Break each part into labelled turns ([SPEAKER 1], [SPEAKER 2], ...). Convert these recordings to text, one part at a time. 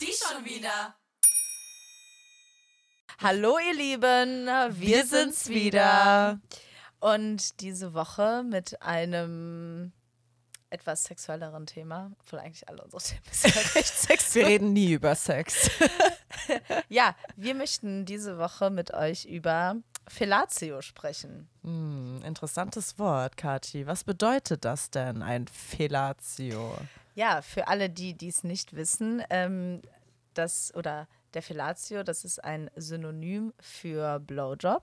[SPEAKER 1] Die schon wieder.
[SPEAKER 2] Hallo ihr Lieben, wir,
[SPEAKER 3] Wir
[SPEAKER 2] sind's wieder. Und diese Woche mit einem etwas sexuelleren Thema, obwohl eigentlich alle unsere Themen sind recht
[SPEAKER 3] Wir
[SPEAKER 2] sexuell.
[SPEAKER 3] reden nie über Sex.
[SPEAKER 2] Ja, wir möchten diese Woche mit euch über Fellatio sprechen.
[SPEAKER 3] Hm, interessantes Wort, Kathi. Was bedeutet das denn, ein Fellatio?
[SPEAKER 2] Ja, für alle, die dies nicht wissen, ähm, das oder der Fellatio, das ist ein Synonym für Blowjob.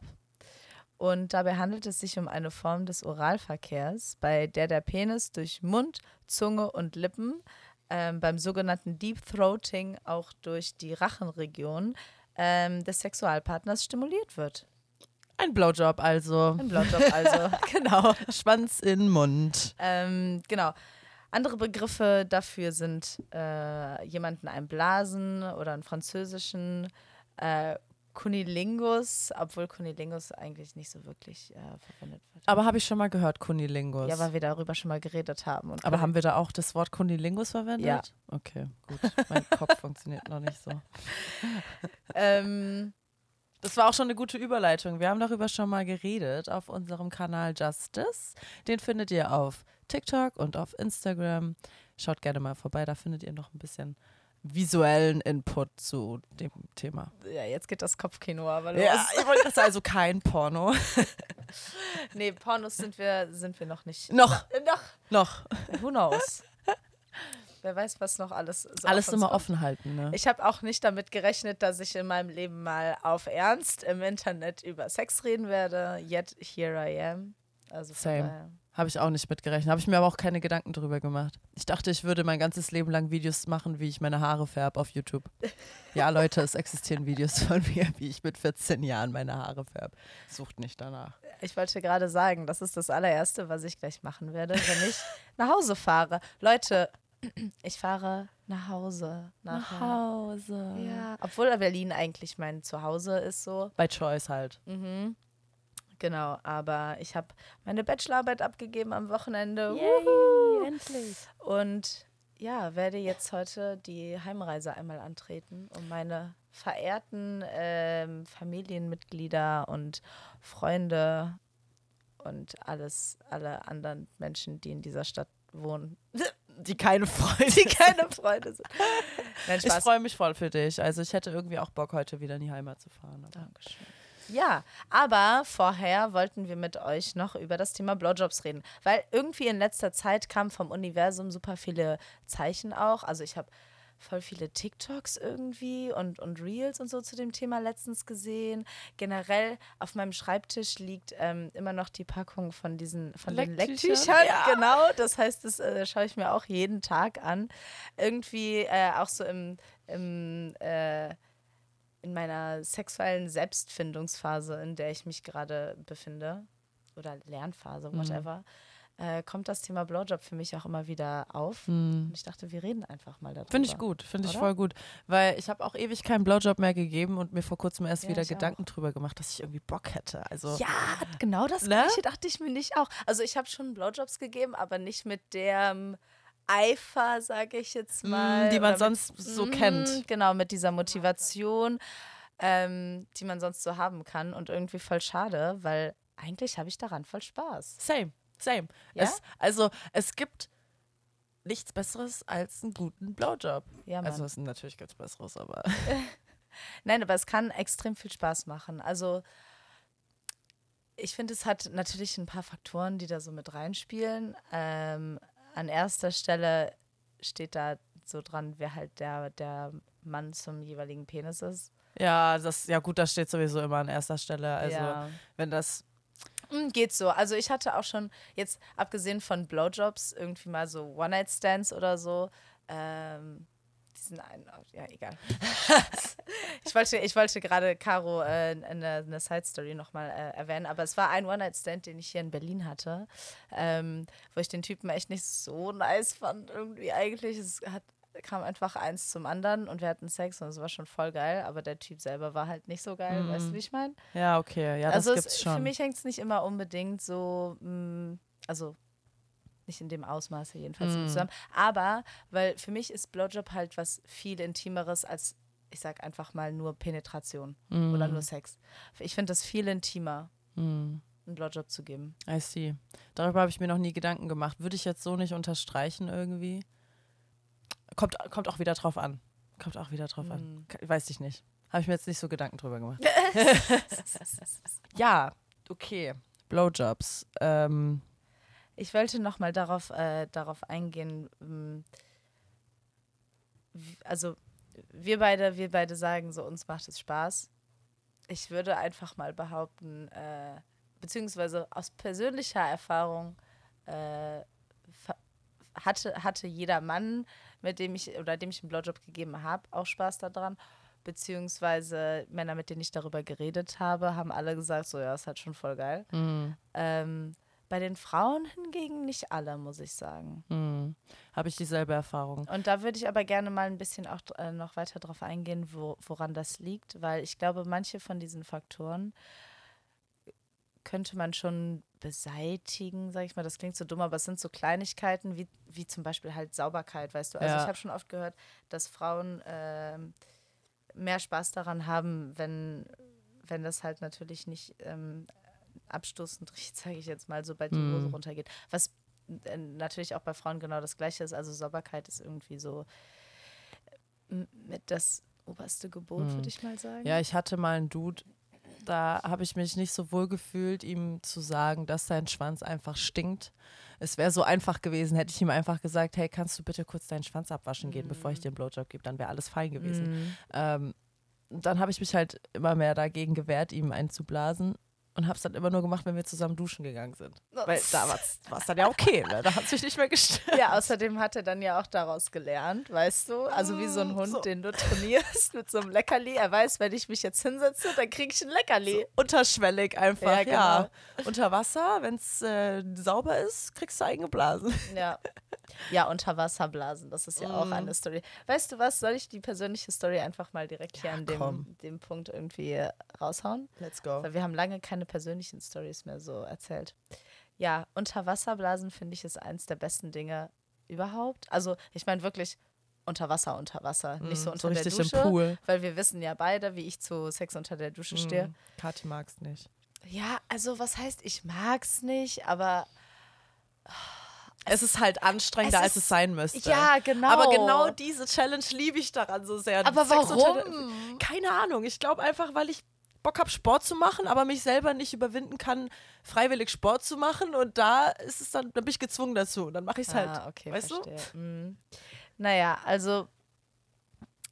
[SPEAKER 2] Und dabei handelt es sich um eine Form des Oralverkehrs, bei der der Penis durch Mund, Zunge und Lippen ähm, beim sogenannten Deep Throating auch durch die Rachenregion ähm, des Sexualpartners stimuliert wird.
[SPEAKER 3] Ein Blowjob also.
[SPEAKER 2] Ein Blowjob also, genau.
[SPEAKER 3] Schwanz in Mund.
[SPEAKER 2] Ähm, genau. Andere Begriffe dafür sind äh, jemanden einblasen oder einen französischen äh, Kunilingus, obwohl Kunilingus eigentlich nicht so wirklich äh, verwendet wird.
[SPEAKER 3] Aber habe ich schon mal gehört, Kunilingus.
[SPEAKER 2] Ja, weil wir darüber schon mal geredet haben.
[SPEAKER 3] Aber haben wir da auch das Wort Kunilingus verwendet?
[SPEAKER 2] Ja.
[SPEAKER 3] Okay, gut. Mein Kopf funktioniert noch nicht so.
[SPEAKER 2] ähm,
[SPEAKER 3] Das war auch schon eine gute Überleitung. Wir haben darüber schon mal geredet auf unserem Kanal Justice. Den findet ihr auf TikTok und auf Instagram. Schaut gerne mal vorbei, da findet ihr noch ein bisschen visuellen Input zu dem Thema.
[SPEAKER 2] ja, jetzt geht das Kopfkino aber los.
[SPEAKER 3] Ja, das also kein Porno.
[SPEAKER 2] Nee, Pornos sind wir, sind wir noch nicht.
[SPEAKER 3] Noch.
[SPEAKER 2] Noch.
[SPEAKER 3] Noch.
[SPEAKER 2] Who knows? Wer weiß, was noch alles so
[SPEAKER 3] Alles immer
[SPEAKER 2] kommt.
[SPEAKER 3] offen halten, ne?
[SPEAKER 2] Ich habe auch nicht damit gerechnet, dass ich in meinem Leben mal auf Ernst im Internet über Sex reden werde. Yet here I am. Also
[SPEAKER 3] Same. Habe ich auch nicht mitgerechnet. Habe ich mir aber auch keine Gedanken drüber gemacht. Ich dachte, ich würde mein ganzes Leben lang Videos machen, wie ich meine Haare färbe auf YouTube. Ja, Leute, es existieren Videos von mir, wie ich mit 14 Jahren meine Haare färbe. Sucht nicht danach.
[SPEAKER 2] Ich wollte gerade sagen, das ist das allererste, was ich gleich machen werde, wenn ich nach Hause fahre. Leute, ich fahre nach Hause. Nachher.
[SPEAKER 3] Hause.
[SPEAKER 2] Ja, obwohl Berlin eigentlich mein Zuhause ist so.
[SPEAKER 3] Bei Choice halt.
[SPEAKER 2] Mhm. Genau, aber ich habe meine Bachelorarbeit abgegeben am Wochenende.
[SPEAKER 3] Yay, endlich.
[SPEAKER 2] Und ja, werde jetzt heute die Heimreise einmal antreten, um meine verehrten ähm, Familienmitglieder und Freunde und alles, alle anderen Menschen, die in dieser Stadt wohnen,
[SPEAKER 3] Die keine Freunde.
[SPEAKER 2] die keine Freunde sind. Nein,
[SPEAKER 3] Ich freue mich voll für dich. Also ich hätte irgendwie auch Bock, heute wieder in die Heimat zu fahren. Aber
[SPEAKER 2] Dankeschön. Ja, aber vorher wollten wir mit euch noch über das Thema Blowjobs reden, weil irgendwie in letzter Zeit kamen vom Universum super viele Zeichen auch. Also ich habe voll viele TikToks irgendwie und, und Reels und so zu dem Thema letztens gesehen. Generell auf meinem Schreibtisch liegt ähm, immer noch die Packung von diesen von den
[SPEAKER 3] Lecktüchern? Ja.
[SPEAKER 2] Genau, das heißt, das äh, schaue ich mir auch jeden Tag an. Irgendwie äh, auch so im, im äh, in meiner sexuellen Selbstfindungsphase, in der ich mich gerade befinde, oder Lernphase,
[SPEAKER 3] Mhm.
[SPEAKER 2] Äh, kommt das Thema Blowjob für mich auch immer wieder auf.
[SPEAKER 3] Hm.
[SPEAKER 2] Und ich dachte, wir reden einfach mal darüber.
[SPEAKER 3] Finde ich gut, finde ich voll gut. Weil ich habe auch ewig keinen Blowjob mehr gegeben und mir vor kurzem erst
[SPEAKER 2] Ja,
[SPEAKER 3] wieder Gedanken drüber gemacht, dass ich irgendwie Bock hätte. Also
[SPEAKER 2] Ja, genau das
[SPEAKER 3] Ne?
[SPEAKER 2] gleiche dachte ich mir nicht auch. Also ich habe schon Blowjobs gegeben, aber nicht mit dem Eifer, sage ich jetzt
[SPEAKER 3] mm,
[SPEAKER 2] mal.
[SPEAKER 3] die man
[SPEAKER 2] mit-
[SPEAKER 3] sonst so
[SPEAKER 2] Mhm,
[SPEAKER 3] kennt.
[SPEAKER 2] Genau, mit dieser Motivation, ähm, die man sonst so haben kann. Und irgendwie voll schade, weil eigentlich habe ich daran voll Spaß.
[SPEAKER 3] Same, same.
[SPEAKER 2] Ja?
[SPEAKER 3] Es, also es gibt nichts Besseres als einen guten Blowjob.
[SPEAKER 2] Ja, Mann.
[SPEAKER 3] also es ist natürlich ganz Besseres, aber
[SPEAKER 2] Nein, aber es kann extrem viel Spaß machen. Also ich finde, es hat natürlich ein paar Faktoren, die da so mit reinspielen. Ähm, an erster Stelle steht da so dran, wer halt der, der Mann zum jeweiligen Penis ist.
[SPEAKER 3] ja, das ja gut, das steht sowieso immer an erster Stelle. Also
[SPEAKER 2] ja.
[SPEAKER 3] wenn das
[SPEAKER 2] Geht so. Also ich hatte auch schon, jetzt abgesehen von Blowjobs, irgendwie mal so One-Night-Stands oder so. Ähm, diesen einen, ja, egal. ich wollte, ich wollte gerade Caro äh, eine, eine Side-Story nochmal äh, erwähnen, aber es war ein One-Night-Stand, den ich hier in Berlin hatte, ähm, wo ich den Typen echt nicht so nice fand, irgendwie eigentlich. Es hat, kam einfach eins zum anderen und wir hatten Sex und es war schon voll geil, aber der Typ selber war halt nicht so geil, weißt du, wie ich meine?
[SPEAKER 3] ja okay, ja, das
[SPEAKER 2] also
[SPEAKER 3] gibt's
[SPEAKER 2] es,
[SPEAKER 3] schon.
[SPEAKER 2] für mich hängt es nicht immer unbedingt so, mh, also nicht in dem Ausmaße jedenfalls
[SPEAKER 3] Mm.
[SPEAKER 2] zusammen. Aber, weil für mich ist Blowjob halt was viel Intimeres als, ich sag einfach mal, nur Penetration oder nur Sex. Ich finde das viel intimer,
[SPEAKER 3] Mm.
[SPEAKER 2] einen Blowjob zu geben.
[SPEAKER 3] I see. Darüber habe ich mir noch nie Gedanken gemacht. Würde ich jetzt so nicht unterstreichen irgendwie? Kommt, kommt auch wieder drauf an. Kommt auch wieder drauf an. Ke- Weiß ich nicht. Habe ich mir jetzt nicht so Gedanken drüber gemacht. ja, okay. Blowjobs. Ähm,
[SPEAKER 2] Ich wollte noch mal darauf, äh, darauf eingehen. wie- Also wir beide, wir beide sagen so, uns macht es Spaß. Ich würde einfach mal behaupten, äh, beziehungsweise aus persönlicher Erfahrung äh, hatte, hatte jeder Mann, mit dem ich oder dem ich einen Blowjob gegeben habe, auch Spaß daran. Beziehungsweise Männer, mit denen ich darüber geredet habe, haben alle gesagt, so ja, ist halt schon voll geil.
[SPEAKER 3] mh,
[SPEAKER 2] Ähm, bei den Frauen hingegen nicht alle, muss ich sagen.
[SPEAKER 3] mh. Habe ich dieselbe Erfahrung.
[SPEAKER 2] Und da würde ich aber gerne mal ein bisschen auch äh, noch weiter drauf eingehen, wo, woran das liegt, weil ich glaube, manche von diesen Faktoren könnte man schon beseitigen, sag ich mal. Das klingt so dumm, aber es sind so Kleinigkeiten wie, wie zum Beispiel halt Sauberkeit, weißt du. Also
[SPEAKER 3] Ja.
[SPEAKER 2] ich habe schon oft gehört, dass Frauen ähm, mehr Spaß daran haben, wenn, wenn das halt natürlich nicht ähm, abstoßend riecht, sage ich jetzt mal, sobald die Hose
[SPEAKER 3] Mhm.
[SPEAKER 2] runtergeht. Was äh, natürlich auch bei Frauen genau das Gleiche ist. Also Sauberkeit ist irgendwie so äh, mit das oberste Gebot,
[SPEAKER 3] Mhm.
[SPEAKER 2] würde ich mal sagen.
[SPEAKER 3] Ja, ich hatte mal einen Dude, da habe ich mich nicht so wohl gefühlt, ihm zu sagen, dass sein Schwanz einfach stinkt. Es wäre so einfach gewesen, hätte ich ihm einfach gesagt, hey, kannst du bitte kurz deinen Schwanz abwaschen gehen, bevor ich dir einen Blowjob gebe, dann wäre alles fein gewesen.
[SPEAKER 2] Mhm.
[SPEAKER 3] Ähm, dann habe ich mich halt immer mehr dagegen gewehrt, ihm einzublasen. Und habe es dann immer nur gemacht, wenn wir zusammen duschen gegangen sind. Weil da war es dann ja okay, ne? da hat es mich nicht mehr gestört.
[SPEAKER 2] Ja, außerdem hat er dann ja auch daraus gelernt, weißt du? Also wie so ein Hund,
[SPEAKER 3] So.
[SPEAKER 2] den du trainierst mit so einem Leckerli. Er weiß, wenn ich mich jetzt hinsetze, dann kriege ich ein Leckerli.
[SPEAKER 3] Unterschwellig einfach,
[SPEAKER 2] Ja,
[SPEAKER 3] ja.
[SPEAKER 2] genau.
[SPEAKER 3] Unter Wasser, wenn es äh, sauber ist, kriegst du eingeblasen.
[SPEAKER 2] Ja. Ja, Unterwasserblasen, das ist ja auch
[SPEAKER 3] Mhm.
[SPEAKER 2] eine Story. Weißt du was, soll ich die persönliche Story einfach mal direkt hier
[SPEAKER 3] Ja,
[SPEAKER 2] an dem,
[SPEAKER 3] komm.
[SPEAKER 2] dem Punkt irgendwie raushauen?
[SPEAKER 3] Let's go.
[SPEAKER 2] Weil wir haben lange keine persönlichen Stories mehr so erzählt. Ja, Unterwasserblasen finde ich ist eins der besten Dinge überhaupt. Also ich meine wirklich unter Wasser, unter Wasser, nicht so
[SPEAKER 3] Mm,
[SPEAKER 2] unter der
[SPEAKER 3] richtig
[SPEAKER 2] Dusche.
[SPEAKER 3] im Pool.
[SPEAKER 2] Weil wir wissen ja beide, wie ich zu Sex unter der Dusche stehe.
[SPEAKER 3] Mm, Kathi mag's nicht.
[SPEAKER 2] Ja, also was heißt, ich mag's nicht, aber
[SPEAKER 3] Es ist halt anstrengender,
[SPEAKER 2] Es
[SPEAKER 3] als
[SPEAKER 2] ist-
[SPEAKER 3] es sein müsste.
[SPEAKER 2] ja, genau.
[SPEAKER 3] Aber genau diese Challenge liebe ich daran so sehr.
[SPEAKER 2] Aber
[SPEAKER 3] Sex
[SPEAKER 2] warum?
[SPEAKER 3] Keine Ahnung. Ich glaube einfach, weil ich Bock habe, Sport zu machen, aber mich selber nicht überwinden kann, freiwillig Sport zu machen. Und da ist es dann, dann bin ich gezwungen dazu. Und dann mache ich es halt.
[SPEAKER 2] Ah, okay,
[SPEAKER 3] weißt du?
[SPEAKER 2] verstehe. Mhm. Naja, also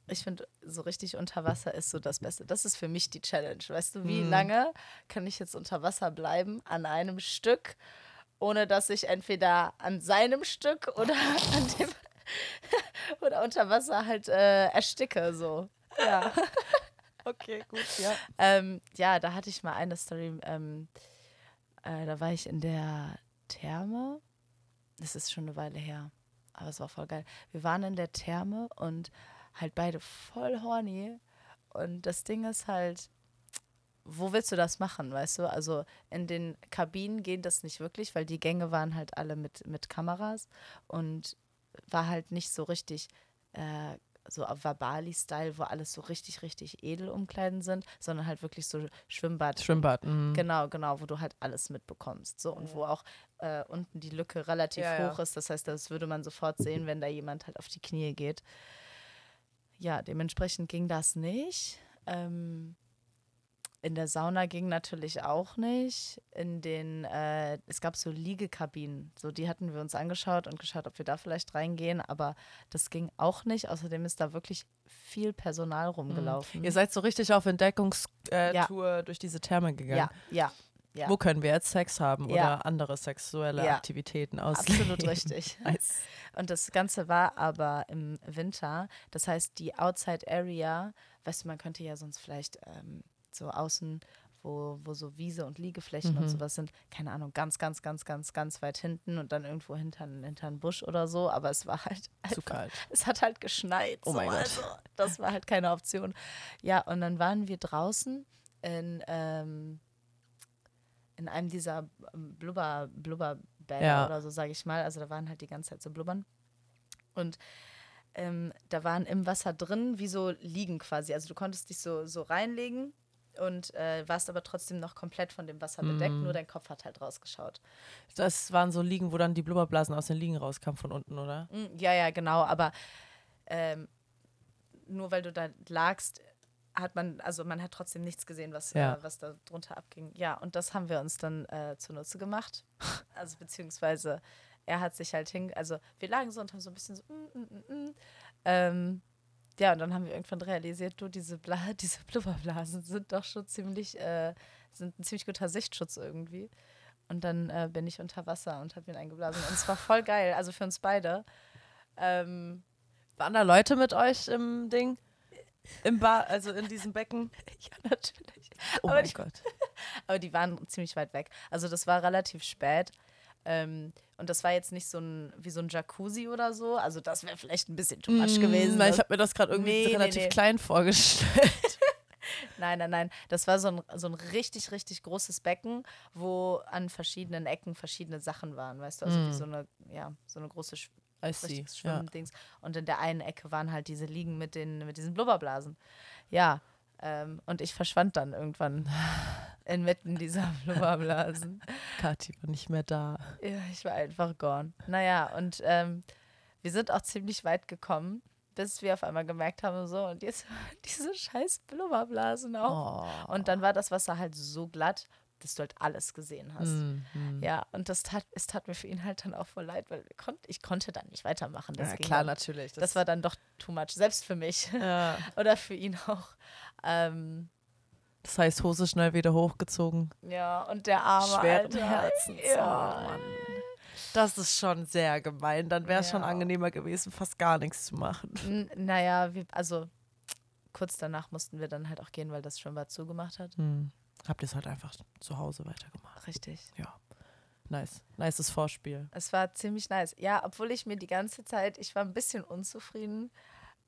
[SPEAKER 2] ich finde, so richtig unter Wasser ist so das Beste. Das ist für mich die Challenge. Weißt du, wie
[SPEAKER 3] Mhm.
[SPEAKER 2] lange kann ich jetzt unter Wasser bleiben an einem Stück, ohne dass ich entweder an seinem Stück oder an dem oder unter Wasser halt äh, ersticke so. Ja.
[SPEAKER 3] Okay, gut, ja.
[SPEAKER 2] Ähm, ja, da hatte ich mal eine Story. Ähm, äh, da war ich in der Therme. Das ist schon eine Weile her. Aber es war voll geil. Wir waren in der Therme und halt beide voll horny. Und das Ding ist halt, wo willst du das machen, weißt du? Also in den Kabinen geht das nicht wirklich, weil die Gänge waren halt alle mit, mit Kameras und war halt nicht so richtig äh, so auf Wabali-Style, wo alles so richtig, richtig edel umkleiden sind, sondern halt wirklich so Schwimmbad.
[SPEAKER 3] Schwimmbad. mhm.
[SPEAKER 2] Genau, genau, wo du halt alles mitbekommst. So, und wo auch äh, unten die Lücke relativ
[SPEAKER 3] Ja, ja.
[SPEAKER 2] hoch ist. Das heißt, das würde man sofort sehen, wenn da jemand halt auf die Knie geht. Ja, dementsprechend ging das nicht. Ähm, in der Sauna ging natürlich auch nicht. In den, äh, es gab so Liegekabinen, so die hatten wir uns angeschaut und geschaut, ob wir da vielleicht reingehen, aber das ging auch nicht. Außerdem ist da wirklich viel Personal rumgelaufen.
[SPEAKER 3] Ihr seid so richtig auf Entdeckungstour äh,
[SPEAKER 2] Ja.
[SPEAKER 3] Durch diese Therme gegangen.
[SPEAKER 2] ja, ja, ja.
[SPEAKER 3] Wo können wir jetzt Sex haben
[SPEAKER 2] Ja.
[SPEAKER 3] oder andere sexuelle. Aktivitäten ausleben?
[SPEAKER 2] Absolut richtig.
[SPEAKER 3] Nice.
[SPEAKER 2] Und das Ganze war aber im Winter. Das heißt, die Outside Area, weißt du, man könnte ja sonst vielleicht ähm, so außen, wo, wo so Wiese und Liegeflächen und sowas sind, keine Ahnung, ganz, ganz, ganz, ganz, ganz weit hinten und dann irgendwo hinter, hinter einen Busch oder so. Aber es war halt
[SPEAKER 3] Zu
[SPEAKER 2] einfach,
[SPEAKER 3] kalt.
[SPEAKER 2] es hat halt geschneit.
[SPEAKER 3] Oh mein
[SPEAKER 2] so,
[SPEAKER 3] Gott.
[SPEAKER 2] Also, das war halt keine Option. Ja, und dann waren wir draußen in, ähm, in einem dieser ähm, Blubber, Blubberbäder
[SPEAKER 3] Ja.
[SPEAKER 2] oder so, sage ich mal. Also da waren halt die ganze Zeit so Blubbern. Und ähm, da waren im Wasser drin wie so Liegen quasi. Also du konntest dich so, so reinlegen und äh, warst aber trotzdem noch komplett von dem Wasser bedeckt,
[SPEAKER 3] Mhm.
[SPEAKER 2] nur dein Kopf hat halt rausgeschaut.
[SPEAKER 3] Das waren so Liegen, wo dann die Blubberblasen aus den Liegen rauskamen von unten, oder?
[SPEAKER 2] Mm, Ja, ja, genau, aber ähm, nur weil du da lagst, hat man, also man hat trotzdem nichts gesehen, was,
[SPEAKER 3] Ja.
[SPEAKER 2] äh, was da drunter abging. Ja, und das haben wir uns dann äh, zunutze gemacht. Also beziehungsweise er hat sich halt hin, also wir lagen so und haben so ein bisschen so, mm, mm, mm, mm. Ähm, ja, und dann haben wir irgendwann realisiert, du, diese, Bla diese Blubberblasen sind doch schon ziemlich, äh, sind ein ziemlich guter Sichtschutz irgendwie. Und dann äh, bin ich unter Wasser und habe ihn eingeblasen. Und es war voll geil, also für uns beide. Ähm,
[SPEAKER 3] Waren da Leute mit euch im Ding? Im Bar, also in diesem Becken?
[SPEAKER 2] ja, natürlich.
[SPEAKER 3] Oh
[SPEAKER 2] Aber
[SPEAKER 3] mein
[SPEAKER 2] die-
[SPEAKER 3] Gott.
[SPEAKER 2] Aber die waren ziemlich weit weg. Also das war relativ spät. Ähm, und das war jetzt nicht so ein, wie so ein Jacuzzi oder so. Also das wäre vielleicht ein bisschen too much gewesen.
[SPEAKER 3] Mm, Weil ich
[SPEAKER 2] Das-
[SPEAKER 3] habe mir das gerade irgendwie
[SPEAKER 2] Nee, nee,
[SPEAKER 3] relativ
[SPEAKER 2] nee.
[SPEAKER 3] klein vorgestellt.
[SPEAKER 2] Nein, nein, nein. Das war so ein, so ein richtig, richtig großes Becken, wo an verschiedenen Ecken verschiedene Sachen waren, weißt du? Also wie so eine, ja, so eine große Sch
[SPEAKER 3] see.
[SPEAKER 2] richtiges
[SPEAKER 3] Ja.
[SPEAKER 2] Schwimmdings. Und in der einen Ecke waren halt diese Liegen mit, den, mit diesen Blubberblasen. Ja. Ähm, und ich verschwand dann irgendwann inmitten dieser Blubberblasen.
[SPEAKER 3] Kathi war nicht mehr da.
[SPEAKER 2] Ja, ich war einfach gone. Naja, und ähm, wir sind auch ziemlich weit gekommen, bis wir auf einmal gemerkt haben, so, und jetzt diese scheiß Blubberblasen auch.
[SPEAKER 3] Oh.
[SPEAKER 2] Und dann war das Wasser halt so glatt, dass du halt alles gesehen hast.
[SPEAKER 3] Mm, mm.
[SPEAKER 2] Ja, und das tat, es tat mir für ihn halt dann auch voll leid, weil konnt, ich konnte dann nicht weitermachen. Das
[SPEAKER 3] Ja,
[SPEAKER 2] ging
[SPEAKER 3] klar,
[SPEAKER 2] dann,
[SPEAKER 3] natürlich.
[SPEAKER 2] Das war dann doch too much, selbst für mich
[SPEAKER 3] ja.
[SPEAKER 2] oder für ihn auch. Ähm,
[SPEAKER 3] Das heißt, Hose schnell wieder hochgezogen.
[SPEAKER 2] ja, und der arme
[SPEAKER 3] Schweren
[SPEAKER 2] Alter.
[SPEAKER 3] Herzens.
[SPEAKER 2] Ja.
[SPEAKER 3] Oh, Mann. Das ist schon sehr gemein. Dann wäre es schon
[SPEAKER 2] Ja.
[SPEAKER 3] angenehmer gewesen, fast gar nichts zu machen.
[SPEAKER 2] N naja, wir, also kurz danach mussten wir dann halt auch gehen, weil das Schwimmbad zugemacht hat.
[SPEAKER 3] Hm. Habt ihr es halt einfach zu Hause weitergemacht.
[SPEAKER 2] Richtig.
[SPEAKER 3] Ja. Nice. Nices Vorspiel.
[SPEAKER 2] Es war ziemlich nice. Ja, obwohl ich mir die ganze Zeit, ich war ein bisschen unzufrieden,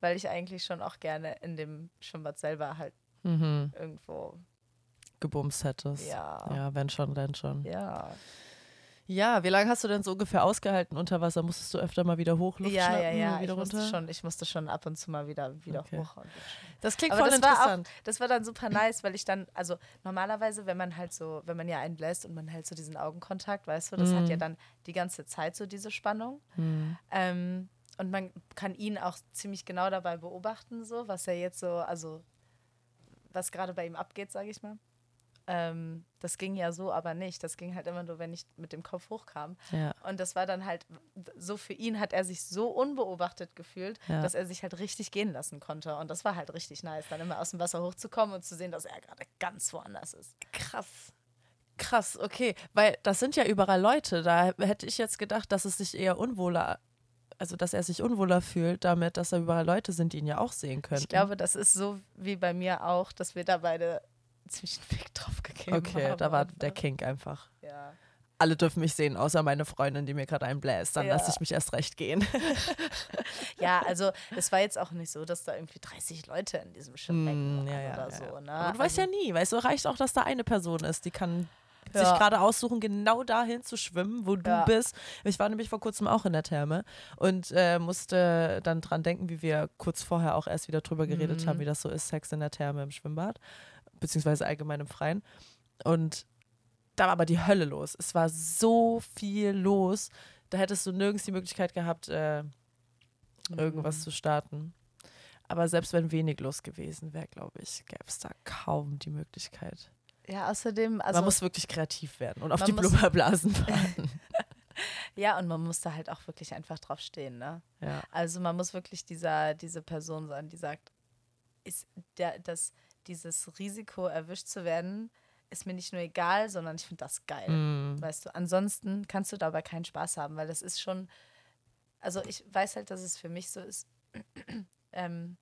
[SPEAKER 2] weil ich eigentlich schon auch gerne in dem Schwimmbad selber halt
[SPEAKER 3] Mhm.
[SPEAKER 2] irgendwo,
[SPEAKER 3] Gebumst hättest.
[SPEAKER 2] ja,
[SPEAKER 3] Ja, wenn schon, dann schon.
[SPEAKER 2] ja.
[SPEAKER 3] Ja, wie lange hast du denn so ungefähr ausgehalten unter Wasser? Musstest du öfter mal wieder hoch, Luft
[SPEAKER 2] Ja, ja,
[SPEAKER 3] schnappen,
[SPEAKER 2] ja. Ich
[SPEAKER 3] wieder
[SPEAKER 2] musste,
[SPEAKER 3] runter?
[SPEAKER 2] schon, ich musste schon ab und zu mal wieder, wieder
[SPEAKER 3] Okay.
[SPEAKER 2] hoch.
[SPEAKER 3] Das klingt
[SPEAKER 2] Aber
[SPEAKER 3] voll
[SPEAKER 2] das war auch-
[SPEAKER 3] interessant.
[SPEAKER 2] das war dann super nice, weil ich dann, also normalerweise, wenn man halt so, wenn man ja einbläst und man hält so diesen Augenkontakt, weißt du, das hat ja dann die ganze Zeit so diese Spannung.
[SPEAKER 3] Hm.
[SPEAKER 2] Ähm, und man kann ihn auch ziemlich genau dabei beobachten, so, was er jetzt so, also was gerade bei ihm abgeht, sage ich mal. Ähm, das ging ja so aber nicht. Das ging halt immer nur, wenn ich mit dem Kopf hochkam.
[SPEAKER 3] Ja.
[SPEAKER 2] Und das war dann halt so für ihn hat er sich so unbeobachtet gefühlt,
[SPEAKER 3] Ja.
[SPEAKER 2] dass er sich halt richtig gehen lassen konnte. Und das war halt richtig nice, dann immer aus dem Wasser hochzukommen und zu sehen, dass er gerade ganz woanders ist.
[SPEAKER 3] Krass. Krass, okay. Weil das sind ja überall Leute. Da hätte ich jetzt gedacht, dass es sich eher unwohler, also dass er sich unwohler fühlt damit, dass da überall Leute sind, die ihn ja auch sehen können.
[SPEAKER 2] Ich glaube, das ist so wie bei mir auch, dass wir da beide ziemlich einen Weg drauf gegeben.
[SPEAKER 3] Okay, da war
[SPEAKER 2] einfach.
[SPEAKER 3] der Kink einfach.
[SPEAKER 2] Ja.
[SPEAKER 3] Alle dürfen mich sehen, außer meine Freundin, die mir gerade einbläst. Dann
[SPEAKER 2] Ja.
[SPEAKER 3] lasse ich mich erst recht gehen.
[SPEAKER 2] ja, also es war jetzt auch nicht so, dass da irgendwie 30 Leute in diesem Schwimmbecken
[SPEAKER 3] Mm,
[SPEAKER 2] waren
[SPEAKER 3] ja,
[SPEAKER 2] oder
[SPEAKER 3] ja,
[SPEAKER 2] so. Ne?
[SPEAKER 3] Aber du weißt ja
[SPEAKER 2] Also-
[SPEAKER 3] nie, weißt du, reicht auch, dass da eine Person ist, die kann sich
[SPEAKER 2] Ja.
[SPEAKER 3] gerade aussuchen, genau dahin zu schwimmen, wo du
[SPEAKER 2] Ja.
[SPEAKER 3] bist. Ich war nämlich vor kurzem auch in der Therme und äh, musste dann dran denken, wie wir kurz vorher auch erst wieder drüber geredet
[SPEAKER 2] Mhm.
[SPEAKER 3] haben, wie das so ist, Sex in der Therme im Schwimmbad, beziehungsweise allgemein im Freien. Und da war aber die Hölle los. Es war so viel los. Da hättest du nirgends die Möglichkeit gehabt, äh, irgendwas
[SPEAKER 2] Mhm.
[SPEAKER 3] zu starten. Aber selbst wenn wenig los gewesen wäre, glaube ich, gäbe es da kaum die Möglichkeit.
[SPEAKER 2] Ja, außerdem, also
[SPEAKER 3] man muss wirklich kreativ werden und auf die Blubberblasen warten.
[SPEAKER 2] ja, und man muss da halt auch wirklich einfach drauf stehen, ne?
[SPEAKER 3] ja.
[SPEAKER 2] Also man muss wirklich dieser, diese Person sein, die sagt, ist der, das, dieses Risiko erwischt zu werden, ist mir nicht nur egal, sondern ich finde das geil.
[SPEAKER 3] Mm.
[SPEAKER 2] Weißt du, ansonsten kannst du dabei keinen Spaß haben, weil das ist schon, also ich weiß halt, dass es für mich so ist, ähm,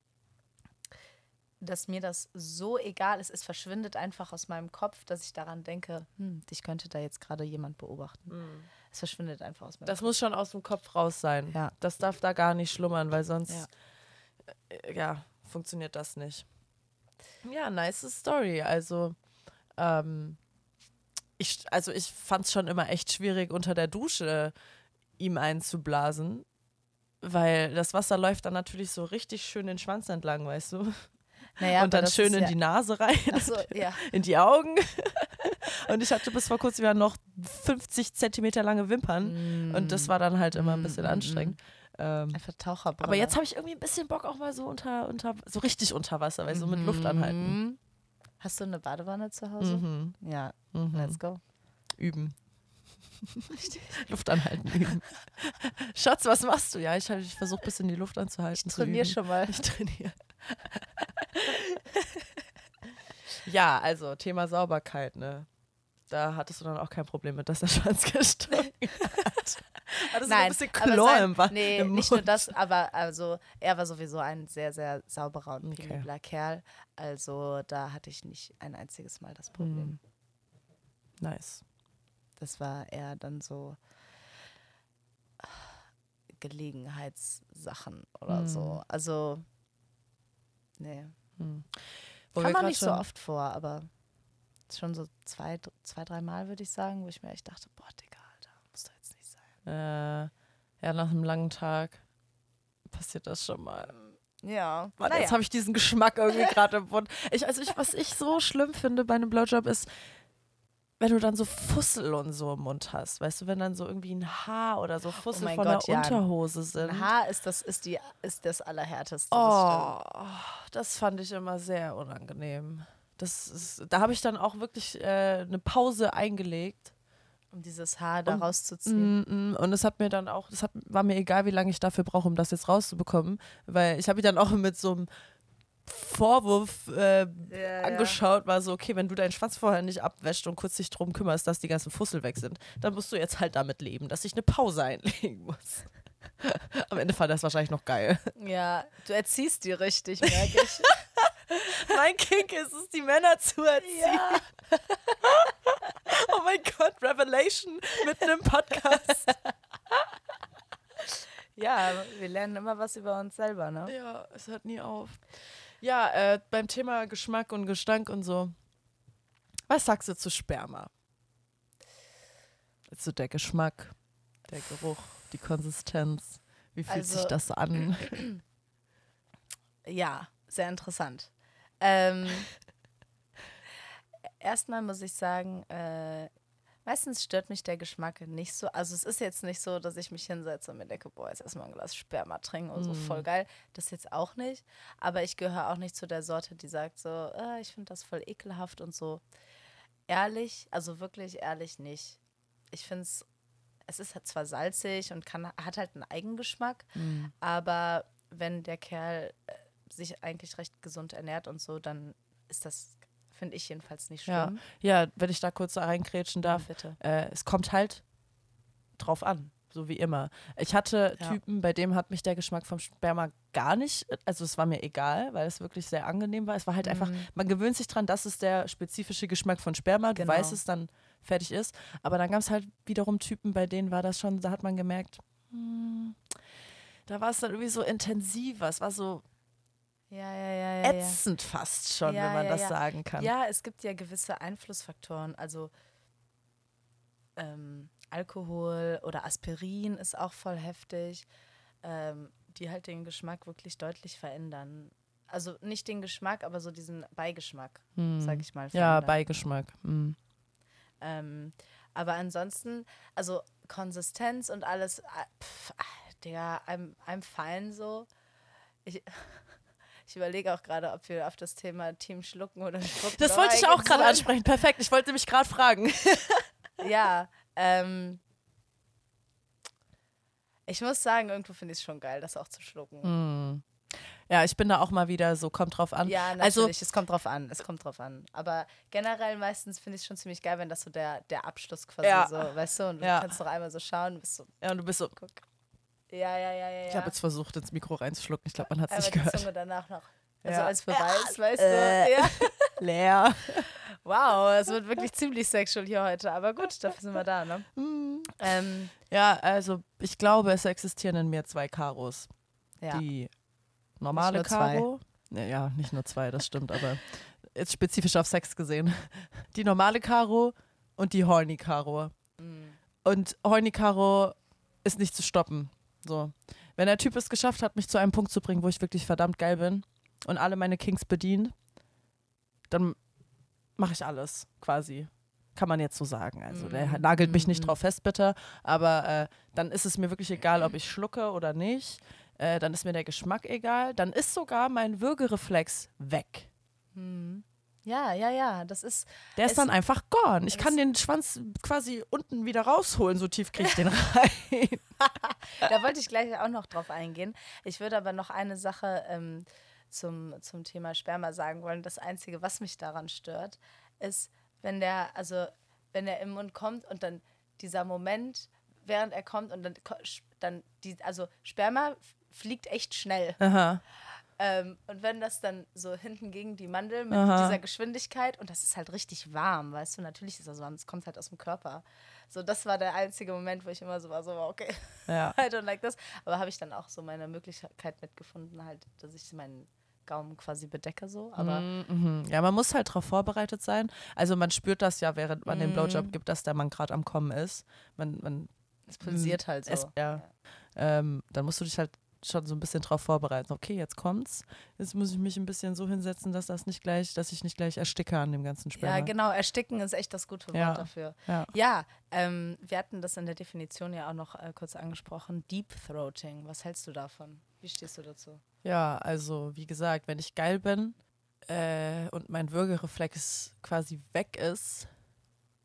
[SPEAKER 2] dass mir das so egal ist, es verschwindet einfach aus meinem Kopf, dass ich daran denke, hm, dich könnte da jetzt gerade jemand beobachten. Es verschwindet einfach aus meinem
[SPEAKER 3] Das
[SPEAKER 2] Kopf.
[SPEAKER 3] muss schon aus dem Kopf raus sein.
[SPEAKER 2] Ja.
[SPEAKER 3] Das darf da gar nicht schlummern, weil sonst
[SPEAKER 2] Ja.
[SPEAKER 3] äh, ja, funktioniert das nicht. Ja, nice Story. Also, ähm, ich, also ich fand es schon immer echt schwierig, unter der Dusche ihm einzublasen. Weil das Wasser läuft dann natürlich so richtig schön den Schwanz entlang, weißt du?
[SPEAKER 2] Naja,
[SPEAKER 3] und dann schön in die Nase rein,
[SPEAKER 2] Achso, ja.
[SPEAKER 3] in die Augen. Und ich hatte bis vor kurzem ja noch 50 Zentimeter lange Wimpern. Und das war dann halt immer ein bisschen
[SPEAKER 2] Mm, mm,
[SPEAKER 3] anstrengend. Ähm,
[SPEAKER 2] Einfach Taucherbrille.
[SPEAKER 3] aber jetzt habe ich irgendwie ein bisschen Bock auch mal so unter, unter so richtig unter Wasser, weil so mit Luft anhalten.
[SPEAKER 2] Mhm. Hast du eine Badewanne zu Hause?
[SPEAKER 3] Mhm.
[SPEAKER 2] Ja,
[SPEAKER 3] Mhm.
[SPEAKER 2] let's go.
[SPEAKER 3] Üben. Luft anhalten üben. Schatz, was machst du? Ja, ich, ich versuche ein bisschen die Luft anzuhalten.
[SPEAKER 2] Ich trainiere schon mal.
[SPEAKER 3] Ich trainiere. ja, also Thema Sauberkeit, ne? Da hattest du dann auch kein Problem mit, dass der Schwanz gestunken hat. Hattest du ein bisschen Chlor
[SPEAKER 2] sein-
[SPEAKER 3] im, Wa-
[SPEAKER 2] Nee,
[SPEAKER 3] im
[SPEAKER 2] nicht nur
[SPEAKER 3] Mund?
[SPEAKER 2] das, aber also er war sowieso ein sehr, sehr sauberer und
[SPEAKER 3] Okay.
[SPEAKER 2] penibler Kerl. Also da hatte ich nicht ein einziges Mal das Problem.
[SPEAKER 3] Hm. Nice.
[SPEAKER 2] Das war eher dann so Gelegenheitssachen oder
[SPEAKER 3] Hm.
[SPEAKER 2] so. Also, nee.
[SPEAKER 3] Hm. Wo wir
[SPEAKER 2] Kam man nicht so oft vor, aber schon so zwei, zwei drei Mal, würde ich sagen, wo ich mir echt dachte, boah, Digga, Alter, muss doch jetzt nicht sein.
[SPEAKER 3] Äh, ja, nach einem langen Tag passiert das schon mal.
[SPEAKER 2] Ja,
[SPEAKER 3] Mann,
[SPEAKER 2] naja.
[SPEAKER 3] jetzt habe ich diesen Geschmack irgendwie gerade im Mund. Ich, also ich, was ich so schlimm finde bei einem Blowjob ist, wenn du dann so Fussel und so im Mund hast. Weißt du, wenn dann so irgendwie ein Haar oder so Fussel
[SPEAKER 2] Oh
[SPEAKER 3] von
[SPEAKER 2] Gott,
[SPEAKER 3] der
[SPEAKER 2] ja.
[SPEAKER 3] Unterhose sind.
[SPEAKER 2] Ein Haar ist das, ist die, ist das Allerhärteste. das
[SPEAKER 3] Oh, das fand ich immer sehr unangenehm. Das ist, da habe ich dann auch wirklich äh, eine Pause eingelegt.
[SPEAKER 2] Um dieses Haar da
[SPEAKER 3] Um-
[SPEAKER 2] rauszuziehen.
[SPEAKER 3] Und es hat mir dann auch, das hat, war mir egal, wie lange ich dafür brauche, um das jetzt rauszubekommen. Weil ich habe mich dann auch mit so einem Vorwurf äh,
[SPEAKER 2] Ja,
[SPEAKER 3] angeschaut, war so, okay, wenn du deinen Schwanz vorher nicht abwäscht und kurz dich drum kümmerst, dass die ganzen Fussel weg sind, dann musst du jetzt halt damit leben, dass ich eine Pause einlegen muss. Am Ende fand das wahrscheinlich noch geil.
[SPEAKER 2] Ja, du erziehst die richtig, merke ich.
[SPEAKER 3] mein Kink ist es, die Männer zu erziehen. oh mein Gott, Revelation mitten im Podcast.
[SPEAKER 2] ja, wir lernen immer was über uns selber, ne?
[SPEAKER 3] Ja, es hört nie auf. Ja, äh, beim Thema Geschmack und Gestank und so. Was sagst du zu Sperma? Also der Geschmack, der Geruch, die Konsistenz. Wie fühlt sich
[SPEAKER 2] Also-
[SPEAKER 3] das an?
[SPEAKER 2] Ja, sehr interessant. Ähm, erstmal muss ich sagen, äh, meistens stört mich der Geschmack nicht so. Also es ist jetzt nicht so, dass ich mich hinsetze und mir denke, boah, jetzt erstmal ein Glas Sperma trinken und so, voll geil. Das jetzt auch nicht. Aber ich gehöre auch nicht zu der Sorte, die sagt so, äh, ich finde das voll ekelhaft und so. Ehrlich, also wirklich ehrlich nicht. Ich finde es, es ist halt zwar salzig und kann, hat halt einen Eigengeschmack,
[SPEAKER 3] Hm.
[SPEAKER 2] aber wenn der Kerl äh, sich eigentlich recht gesund ernährt und so, dann ist das, finde ich jedenfalls nicht
[SPEAKER 3] Ja,
[SPEAKER 2] schlimm.
[SPEAKER 3] ja, wenn ich da kurz da reingrätschen darf.
[SPEAKER 2] bitte.
[SPEAKER 3] Äh, es kommt halt drauf an, so wie immer. Ich hatte
[SPEAKER 2] Ja.
[SPEAKER 3] Typen, bei dem hat mich der Geschmack vom Sperma gar nicht, also es war mir egal, weil es wirklich sehr angenehm war. Es war halt einfach,
[SPEAKER 2] Mhm.
[SPEAKER 3] man gewöhnt sich dran, das ist der spezifische Geschmack von Sperma, du
[SPEAKER 2] Genau.
[SPEAKER 3] weißt es, dann fertig ist. Aber dann gab es halt wiederum Typen, bei denen war das schon, da hat man gemerkt, hm, da war es dann irgendwie so intensiver, es war so
[SPEAKER 2] Ja, ja, ja, ja. ja.
[SPEAKER 3] ätzend fast schon,
[SPEAKER 2] Ja,
[SPEAKER 3] wenn man
[SPEAKER 2] ja,
[SPEAKER 3] das
[SPEAKER 2] ja.
[SPEAKER 3] sagen kann.
[SPEAKER 2] Ja, es gibt ja gewisse Einflussfaktoren. Also ähm, Alkohol oder Aspirin ist auch voll heftig, ähm, die halt den Geschmack wirklich deutlich verändern. Also nicht den Geschmack, aber so diesen Beigeschmack,
[SPEAKER 3] Hm.
[SPEAKER 2] sag ich mal.
[SPEAKER 3] Ja,
[SPEAKER 2] verändern.
[SPEAKER 3] Beigeschmack. Hm.
[SPEAKER 2] Ähm, aber ansonsten, also Konsistenz und alles, äh, pff, ah, Digga, einem, einem fallen so. Ich, ich überlege auch gerade, ob wir auf das Thema Team Schlucken oder Schlucken
[SPEAKER 3] Das wollte ich auch gerade ansprechen. Perfekt. Ich wollte mich gerade fragen.
[SPEAKER 2] Ja, ähm, ich muss sagen, irgendwo finde ich es schon geil, das auch zu schlucken.
[SPEAKER 3] Hm. Ja, ich bin da auch mal wieder so, kommt drauf an.
[SPEAKER 2] Ja, natürlich,
[SPEAKER 3] Also-
[SPEAKER 2] es kommt drauf an, es kommt drauf an. Aber generell meistens finde ich es schon ziemlich geil, wenn das so der, der Abschluss quasi
[SPEAKER 3] Ja.
[SPEAKER 2] so, weißt du, und du
[SPEAKER 3] Ja.
[SPEAKER 2] kannst doch einmal so schauen, bist so,
[SPEAKER 3] Ja, und du bist so.
[SPEAKER 2] guck. Ja, ja, ja, ja, ja.
[SPEAKER 3] Ich habe jetzt versucht, ins Mikro reinzuschlucken. Ich glaube, man hat es nicht gehört.
[SPEAKER 2] Zunge danach noch. Also
[SPEAKER 3] Ja.
[SPEAKER 2] als Beweis, weißt
[SPEAKER 3] äh.
[SPEAKER 2] du? Ja.
[SPEAKER 3] Leer.
[SPEAKER 2] Wow, es wird wirklich ziemlich sexual hier heute. Aber gut, dafür sind wir da, ne?
[SPEAKER 3] Hm.
[SPEAKER 2] Ähm,
[SPEAKER 3] Ja, also ich glaube, es existieren in mir zwei Karos.
[SPEAKER 2] ja.
[SPEAKER 3] Die normale
[SPEAKER 2] nur zwei.
[SPEAKER 3] Karo. Ja, ja, nicht nur zwei, das stimmt, aber jetzt spezifisch auf Sex gesehen. Die normale Karo und die Horny Caro.
[SPEAKER 2] Mhm.
[SPEAKER 3] Und Horny Caro ist nicht zu stoppen. So. Wenn der Typ es geschafft hat, mich zu einem Punkt zu bringen, wo ich wirklich verdammt geil bin und alle meine Kings bedient, dann mache ich alles quasi. Kann man jetzt so sagen. Also der
[SPEAKER 2] Mhm.
[SPEAKER 3] nagelt mich nicht
[SPEAKER 2] Mhm.
[SPEAKER 3] drauf fest, bitte. Aber äh, dann ist es mir wirklich egal, ob ich schlucke oder nicht. Äh, dann ist mir der Geschmack egal. Dann ist sogar mein Würgereflex weg.
[SPEAKER 2] Mhm. Ja, ja, ja. Das ist.
[SPEAKER 3] Der ist dann einfach gone. Ich kann den Schwanz quasi unten wieder rausholen, so tief kriege ich den rein.
[SPEAKER 2] Da wollte ich gleich auch noch drauf eingehen. Ich würde aber noch eine Sache ähm, zum, zum Thema Sperma sagen wollen. Das Einzige, was mich daran stört, ist, wenn der, also wenn er im Mund kommt und dann dieser Moment, während er kommt und dann, dann die, also Sperma fliegt echt schnell.
[SPEAKER 3] Aha.
[SPEAKER 2] Ähm, und wenn das dann so hinten gegen die Mandel mit
[SPEAKER 3] Aha.
[SPEAKER 2] dieser Geschwindigkeit und das ist halt richtig warm, weißt du, natürlich ist das warm, es kommt halt aus dem Körper. So, das war der einzige Moment, wo ich immer so war, so, okay,
[SPEAKER 3] Ja.
[SPEAKER 2] I don't like this. Aber habe ich dann auch so meine Möglichkeit mitgefunden, halt, dass ich meinen Gaumen quasi bedecke, so. Aber
[SPEAKER 3] Mhm. Ja, man muss halt darauf vorbereitet sein. Also man spürt das ja, während man den
[SPEAKER 2] Mhm.
[SPEAKER 3] Blowjob gibt, dass der Mann gerade am Kommen ist. Man, man,
[SPEAKER 2] es pulsiert halt so.
[SPEAKER 3] es, ja. Ähm, dann musst du dich halt schon so ein bisschen drauf vorbereiten. Okay, jetzt kommt's. Jetzt muss ich mich ein bisschen so hinsetzen, dass das nicht gleich, dass ich nicht gleich ersticke an dem ganzen Sperma.
[SPEAKER 2] Ja, genau, ersticken ist echt das gute Wort
[SPEAKER 3] Ja.
[SPEAKER 2] dafür.
[SPEAKER 3] Ja.
[SPEAKER 2] Ja, ähm, wir hatten das in der Definition ja auch noch äh, kurz angesprochen. Deep Throating. Was hältst du davon? Wie stehst du dazu?
[SPEAKER 3] Ja, also wie gesagt, wenn ich geil bin äh, und mein Würgereflex quasi weg ist,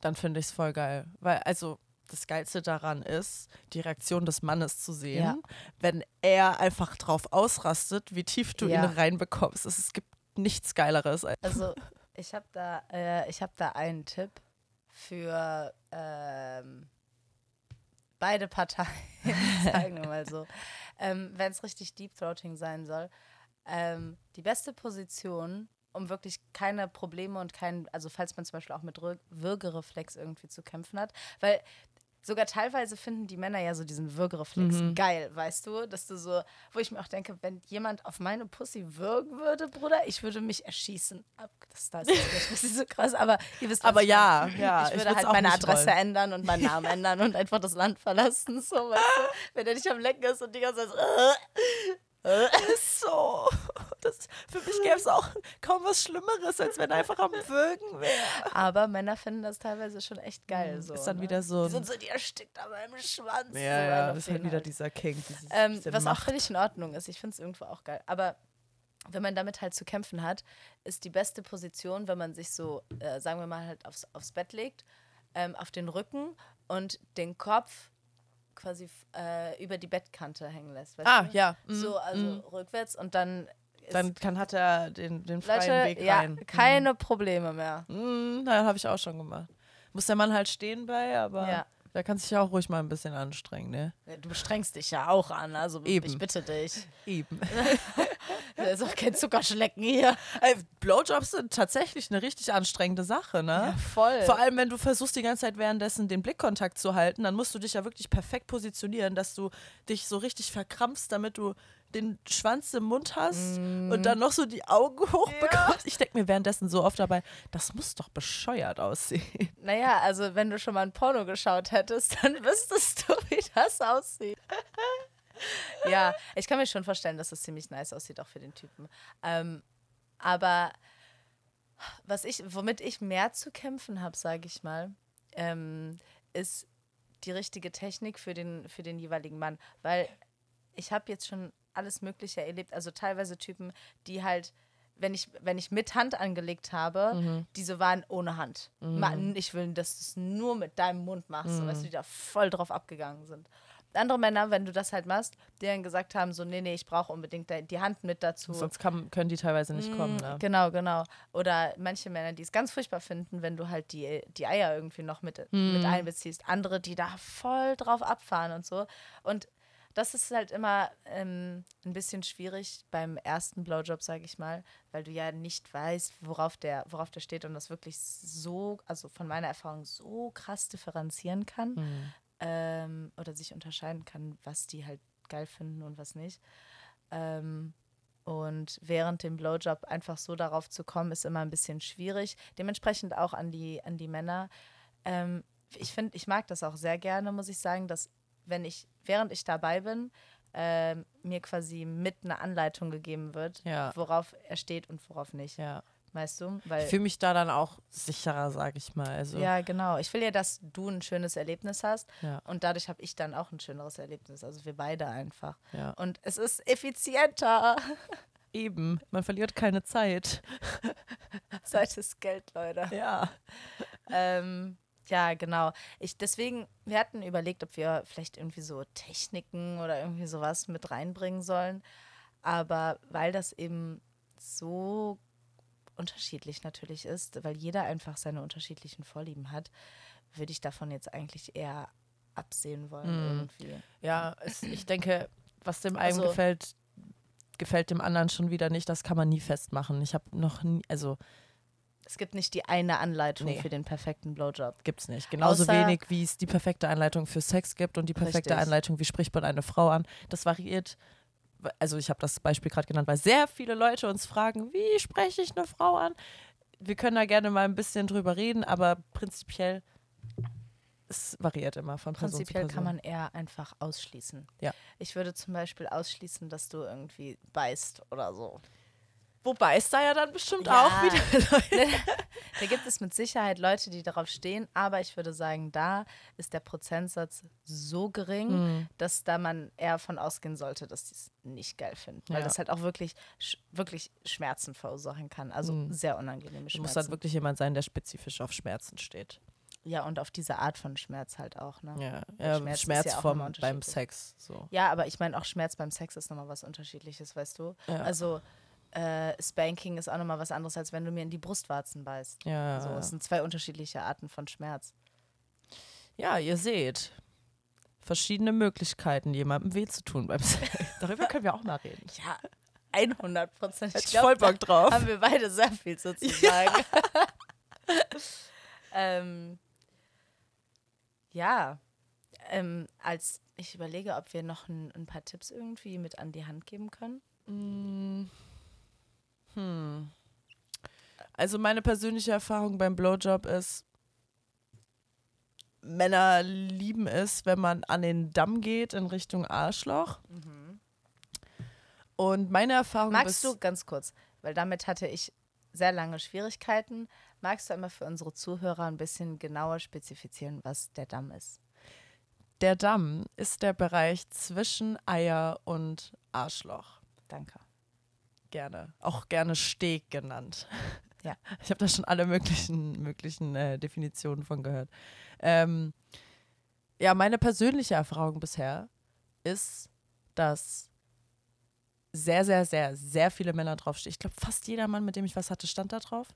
[SPEAKER 3] dann finde ich es voll geil. Weil, also das Geilste daran ist, die Reaktion des Mannes zu sehen,
[SPEAKER 2] Ja.
[SPEAKER 3] wenn er einfach drauf ausrastet, wie tief du
[SPEAKER 2] Ja.
[SPEAKER 3] ihn reinbekommst. Es, es gibt nichts Geileres. als-
[SPEAKER 2] Also, ich habe da, äh, ich hab da einen Tipp für ähm, beide Parteien, sagen wir mal so. Ähm, Wenn es richtig Deep Throating sein soll, ähm, die beste Position, um wirklich keine Probleme und keinen, also falls man zum Beispiel auch mit Würgereflex irgendwie zu kämpfen hat, weil sogar teilweise finden die Männer ja so diesen Würgereflex
[SPEAKER 3] Mhm.
[SPEAKER 2] geil, weißt du, dass du so, wo ich mir auch denke, wenn jemand auf meine Pussy würgen würde, Bruder, ich würde mich erschießen. Das, das ist so krass, aber ihr wisst,
[SPEAKER 3] Aber
[SPEAKER 2] ich
[SPEAKER 3] ja, ja,
[SPEAKER 2] Ich
[SPEAKER 3] ich
[SPEAKER 2] würde
[SPEAKER 3] würd's
[SPEAKER 2] halt meine Adresse
[SPEAKER 3] wollen.
[SPEAKER 2] ändern und meinen Namen ändern und einfach das Land verlassen, so, weißt du, wenn er nicht am Lecken ist und die ganze Zeit so,
[SPEAKER 3] ist so. Das, für mich gäbe es auch kaum was Schlimmeres, als wenn einfach am Würgen wäre.
[SPEAKER 2] Aber Männer finden das teilweise schon echt geil. So,
[SPEAKER 3] Ist dann
[SPEAKER 2] ne?
[SPEAKER 3] wieder so.
[SPEAKER 2] Die sind so, die erstickt an meinem Schwanz. so
[SPEAKER 3] ja, ja, das ist halt wieder dieser King. Dieses
[SPEAKER 2] Ähm, was auch
[SPEAKER 3] Macht.
[SPEAKER 2] völlig in Ordnung ist. Ich finde es irgendwo auch geil. Aber wenn man damit halt zu kämpfen hat, ist die beste Position, wenn man sich so, äh, sagen wir mal, halt aufs, aufs Bett legt, ähm, auf den Rücken und den Kopf quasi äh, über die Bettkante hängen lässt.
[SPEAKER 3] Ah,
[SPEAKER 2] du?
[SPEAKER 3] ja. mm,
[SPEAKER 2] So, also
[SPEAKER 3] mm.
[SPEAKER 2] rückwärts und dann.
[SPEAKER 3] Dann kann, hat er den, den freien
[SPEAKER 2] Leute,
[SPEAKER 3] Weg
[SPEAKER 2] ja,
[SPEAKER 3] rein.
[SPEAKER 2] keine Probleme mehr.
[SPEAKER 3] Mm, na, habe ich auch schon gemacht. Muss der Mann halt stehen bei, aber
[SPEAKER 2] Ja.
[SPEAKER 3] der kann sich ja auch ruhig mal ein bisschen anstrengen, ne?
[SPEAKER 2] Du strengst dich ja auch an, also
[SPEAKER 3] Eben.
[SPEAKER 2] ich bitte dich.
[SPEAKER 3] Eben.
[SPEAKER 2] Da ist auch kein Zuckerschlecken hier.
[SPEAKER 3] Ey, Blowjobs sind tatsächlich eine richtig anstrengende Sache, ne?
[SPEAKER 2] voll.
[SPEAKER 3] Vor allem, wenn du versuchst, die ganze Zeit währenddessen den Blickkontakt zu halten, dann musst du dich ja wirklich perfekt positionieren, dass du dich so richtig verkrampfst, damit du den Schwanz im Mund hast und dann noch so die Augen hochbekommst. Ich denke mir währenddessen so oft dabei, das muss doch bescheuert aussehen.
[SPEAKER 2] Naja, also wenn du schon mal ein Porno geschaut hättest, dann wüsstest du, wie das aussieht. ja, ich kann mir schon vorstellen, dass das ziemlich nice aussieht, auch für den Typen. Ähm, aber was ich, womit ich mehr zu kämpfen habe, sage ich mal, ähm, ist die richtige Technik für den, für den jeweiligen Mann. Weil ich habe jetzt schon alles Mögliche erlebt. Also teilweise Typen, die halt, wenn ich, wenn ich mit Hand angelegt habe, diese waren ohne Hand. Ma- Ich will, dass du es nur mit deinem Mund machst, so, weißt du, die da voll drauf abgegangen sind. Andere Männer, wenn du das halt machst, die dann gesagt haben, so, nee, nee, ich brauche unbedingt die Hand mit dazu.
[SPEAKER 3] Sonst kann, können die teilweise nicht kommen.
[SPEAKER 2] Mm,
[SPEAKER 3] Ne?
[SPEAKER 2] Genau, genau. Oder manche Männer, die es ganz furchtbar finden, wenn du halt die, die Eier irgendwie noch mit, mit einbeziehst. Andere, die da voll drauf abfahren und so. Und das ist halt immer ähm, ein bisschen schwierig beim ersten Blowjob, sage ich mal, weil du ja nicht weißt, worauf der, worauf der steht und das wirklich so, also von meiner Erfahrung so krass differenzieren kann
[SPEAKER 3] Mhm.
[SPEAKER 2] Ähm, oder sich unterscheiden kann, was die halt geil finden und was nicht. Ähm, und während dem Blowjob einfach so darauf zu kommen, ist immer ein bisschen schwierig. Dementsprechend auch an die, an die Männer. ähm, ich finde, ich mag das auch sehr gerne, muss ich sagen, dass wenn ich, während ich dabei bin, ähm, mir quasi mit eine Anleitung gegeben wird,
[SPEAKER 3] Ja.
[SPEAKER 2] worauf er steht und worauf nicht.
[SPEAKER 3] Ja.
[SPEAKER 2] Weißt du? Weil,
[SPEAKER 3] Ich fühle mich da dann auch sicherer, sage ich mal. Also,
[SPEAKER 2] ja, genau. Ich will ja, dass du ein schönes Erlebnis hast
[SPEAKER 3] Ja.
[SPEAKER 2] und dadurch habe ich dann auch ein schöneres Erlebnis. Also wir beide einfach.
[SPEAKER 3] ja.
[SPEAKER 2] Und es ist effizienter.
[SPEAKER 3] Eben, man verliert keine Zeit.
[SPEAKER 2] Zeit ist Geld, Leute.
[SPEAKER 3] Ja.
[SPEAKER 2] Ähm, ja, genau. Ich, deswegen, wir hatten überlegt, ob wir vielleicht irgendwie so Techniken oder irgendwie sowas mit reinbringen sollen. Aber weil das eben so unterschiedlich natürlich ist, weil jeder einfach seine unterschiedlichen Vorlieben hat, würde ich davon jetzt eigentlich eher absehen wollen
[SPEAKER 3] Mm.
[SPEAKER 2] irgendwie.
[SPEAKER 3] Ja, es, ich denke, was dem einen
[SPEAKER 2] Also-
[SPEAKER 3] gefällt, gefällt dem anderen schon wieder nicht. Das kann man nie festmachen. Ich habe noch nie, also
[SPEAKER 2] Es gibt nicht die eine Anleitung
[SPEAKER 3] Nee.
[SPEAKER 2] für den perfekten Blowjob.
[SPEAKER 3] gibt's nicht. Genauso
[SPEAKER 2] Außer-
[SPEAKER 3] wenig, wie es die perfekte Anleitung für Sex gibt und die perfekte
[SPEAKER 2] Richtig.
[SPEAKER 3] Anleitung, wie spricht man eine Frau an. Das variiert. Also ich habe das Beispiel gerade genannt, weil sehr viele Leute uns fragen, wie spreche ich eine Frau an? Wir können da gerne mal ein bisschen drüber reden, aber prinzipiell es variiert immer von Person
[SPEAKER 2] Prinzipiell
[SPEAKER 3] zu Person.
[SPEAKER 2] kann man eher einfach ausschließen.
[SPEAKER 3] Ja.
[SPEAKER 2] Ich würde zum Beispiel ausschließen, dass du irgendwie beißt oder so.
[SPEAKER 3] Wobei es da ja dann bestimmt
[SPEAKER 2] Ja.
[SPEAKER 3] auch wieder Leute.
[SPEAKER 2] Da gibt es mit Sicherheit Leute, die darauf stehen, aber ich würde sagen, da ist der Prozentsatz so gering,
[SPEAKER 3] Mhm.
[SPEAKER 2] dass da man eher von ausgehen sollte, dass die es nicht geil finden. Weil
[SPEAKER 3] Ja.
[SPEAKER 2] das halt auch wirklich, wirklich Schmerzen verursachen kann. Also
[SPEAKER 3] Mhm.
[SPEAKER 2] sehr unangenehme
[SPEAKER 3] Du
[SPEAKER 2] Schmerzen.
[SPEAKER 3] musst dann wirklich jemand sein, der spezifisch auf Schmerzen steht.
[SPEAKER 2] ja, und auf diese Art von Schmerz halt auch. Ne?
[SPEAKER 3] Ja, ja
[SPEAKER 2] Schmerz
[SPEAKER 3] Schmerz
[SPEAKER 2] ja
[SPEAKER 3] vom, beim. Sex. So.
[SPEAKER 2] Ja, aber ich meine, auch Schmerz beim Sex ist nochmal was Unterschiedliches, weißt du?
[SPEAKER 3] Ja.
[SPEAKER 2] Also äh, Spanking ist auch nochmal was anderes, als wenn du mir in die Brustwarzen beißt.
[SPEAKER 3] Ja,
[SPEAKER 2] So, es sind zwei unterschiedliche Arten von Schmerz.
[SPEAKER 3] ja, ihr seht. Verschiedene Möglichkeiten, jemandem weh zu tun beim Sex. Darüber können wir auch mal reden.
[SPEAKER 2] Ja, 100 Prozent.
[SPEAKER 3] Ich voll Bock drauf.
[SPEAKER 2] haben wir beide sehr viel so zu sagen. ähm, ja, ähm, als ich überlege, ob wir noch ein, ein paar Tipps irgendwie mit an die Hand geben können.
[SPEAKER 3] Mm. Hm. Also meine persönliche Erfahrung beim Blowjob ist, Männer lieben es, wenn man an den Damm geht in Richtung Arschloch. Und meine Erfahrung
[SPEAKER 2] Magst
[SPEAKER 3] bis-
[SPEAKER 2] du ganz kurz, weil damit hatte ich sehr lange Schwierigkeiten. Magst du einmal für unsere Zuhörer ein bisschen genauer spezifizieren, was der Damm ist?
[SPEAKER 3] Der Damm ist der Bereich zwischen Eier und Arschloch.
[SPEAKER 2] Danke.
[SPEAKER 3] Gerne. Auch gerne Steg genannt.
[SPEAKER 2] Ja.
[SPEAKER 3] Ich habe da schon alle möglichen, möglichen äh, Definitionen von gehört. Ähm, ja, meine persönliche Erfahrung bisher ist, dass sehr, sehr, sehr, sehr viele Männer draufstehen. Ich glaube, fast jeder Mann, mit dem ich was hatte, stand da drauf.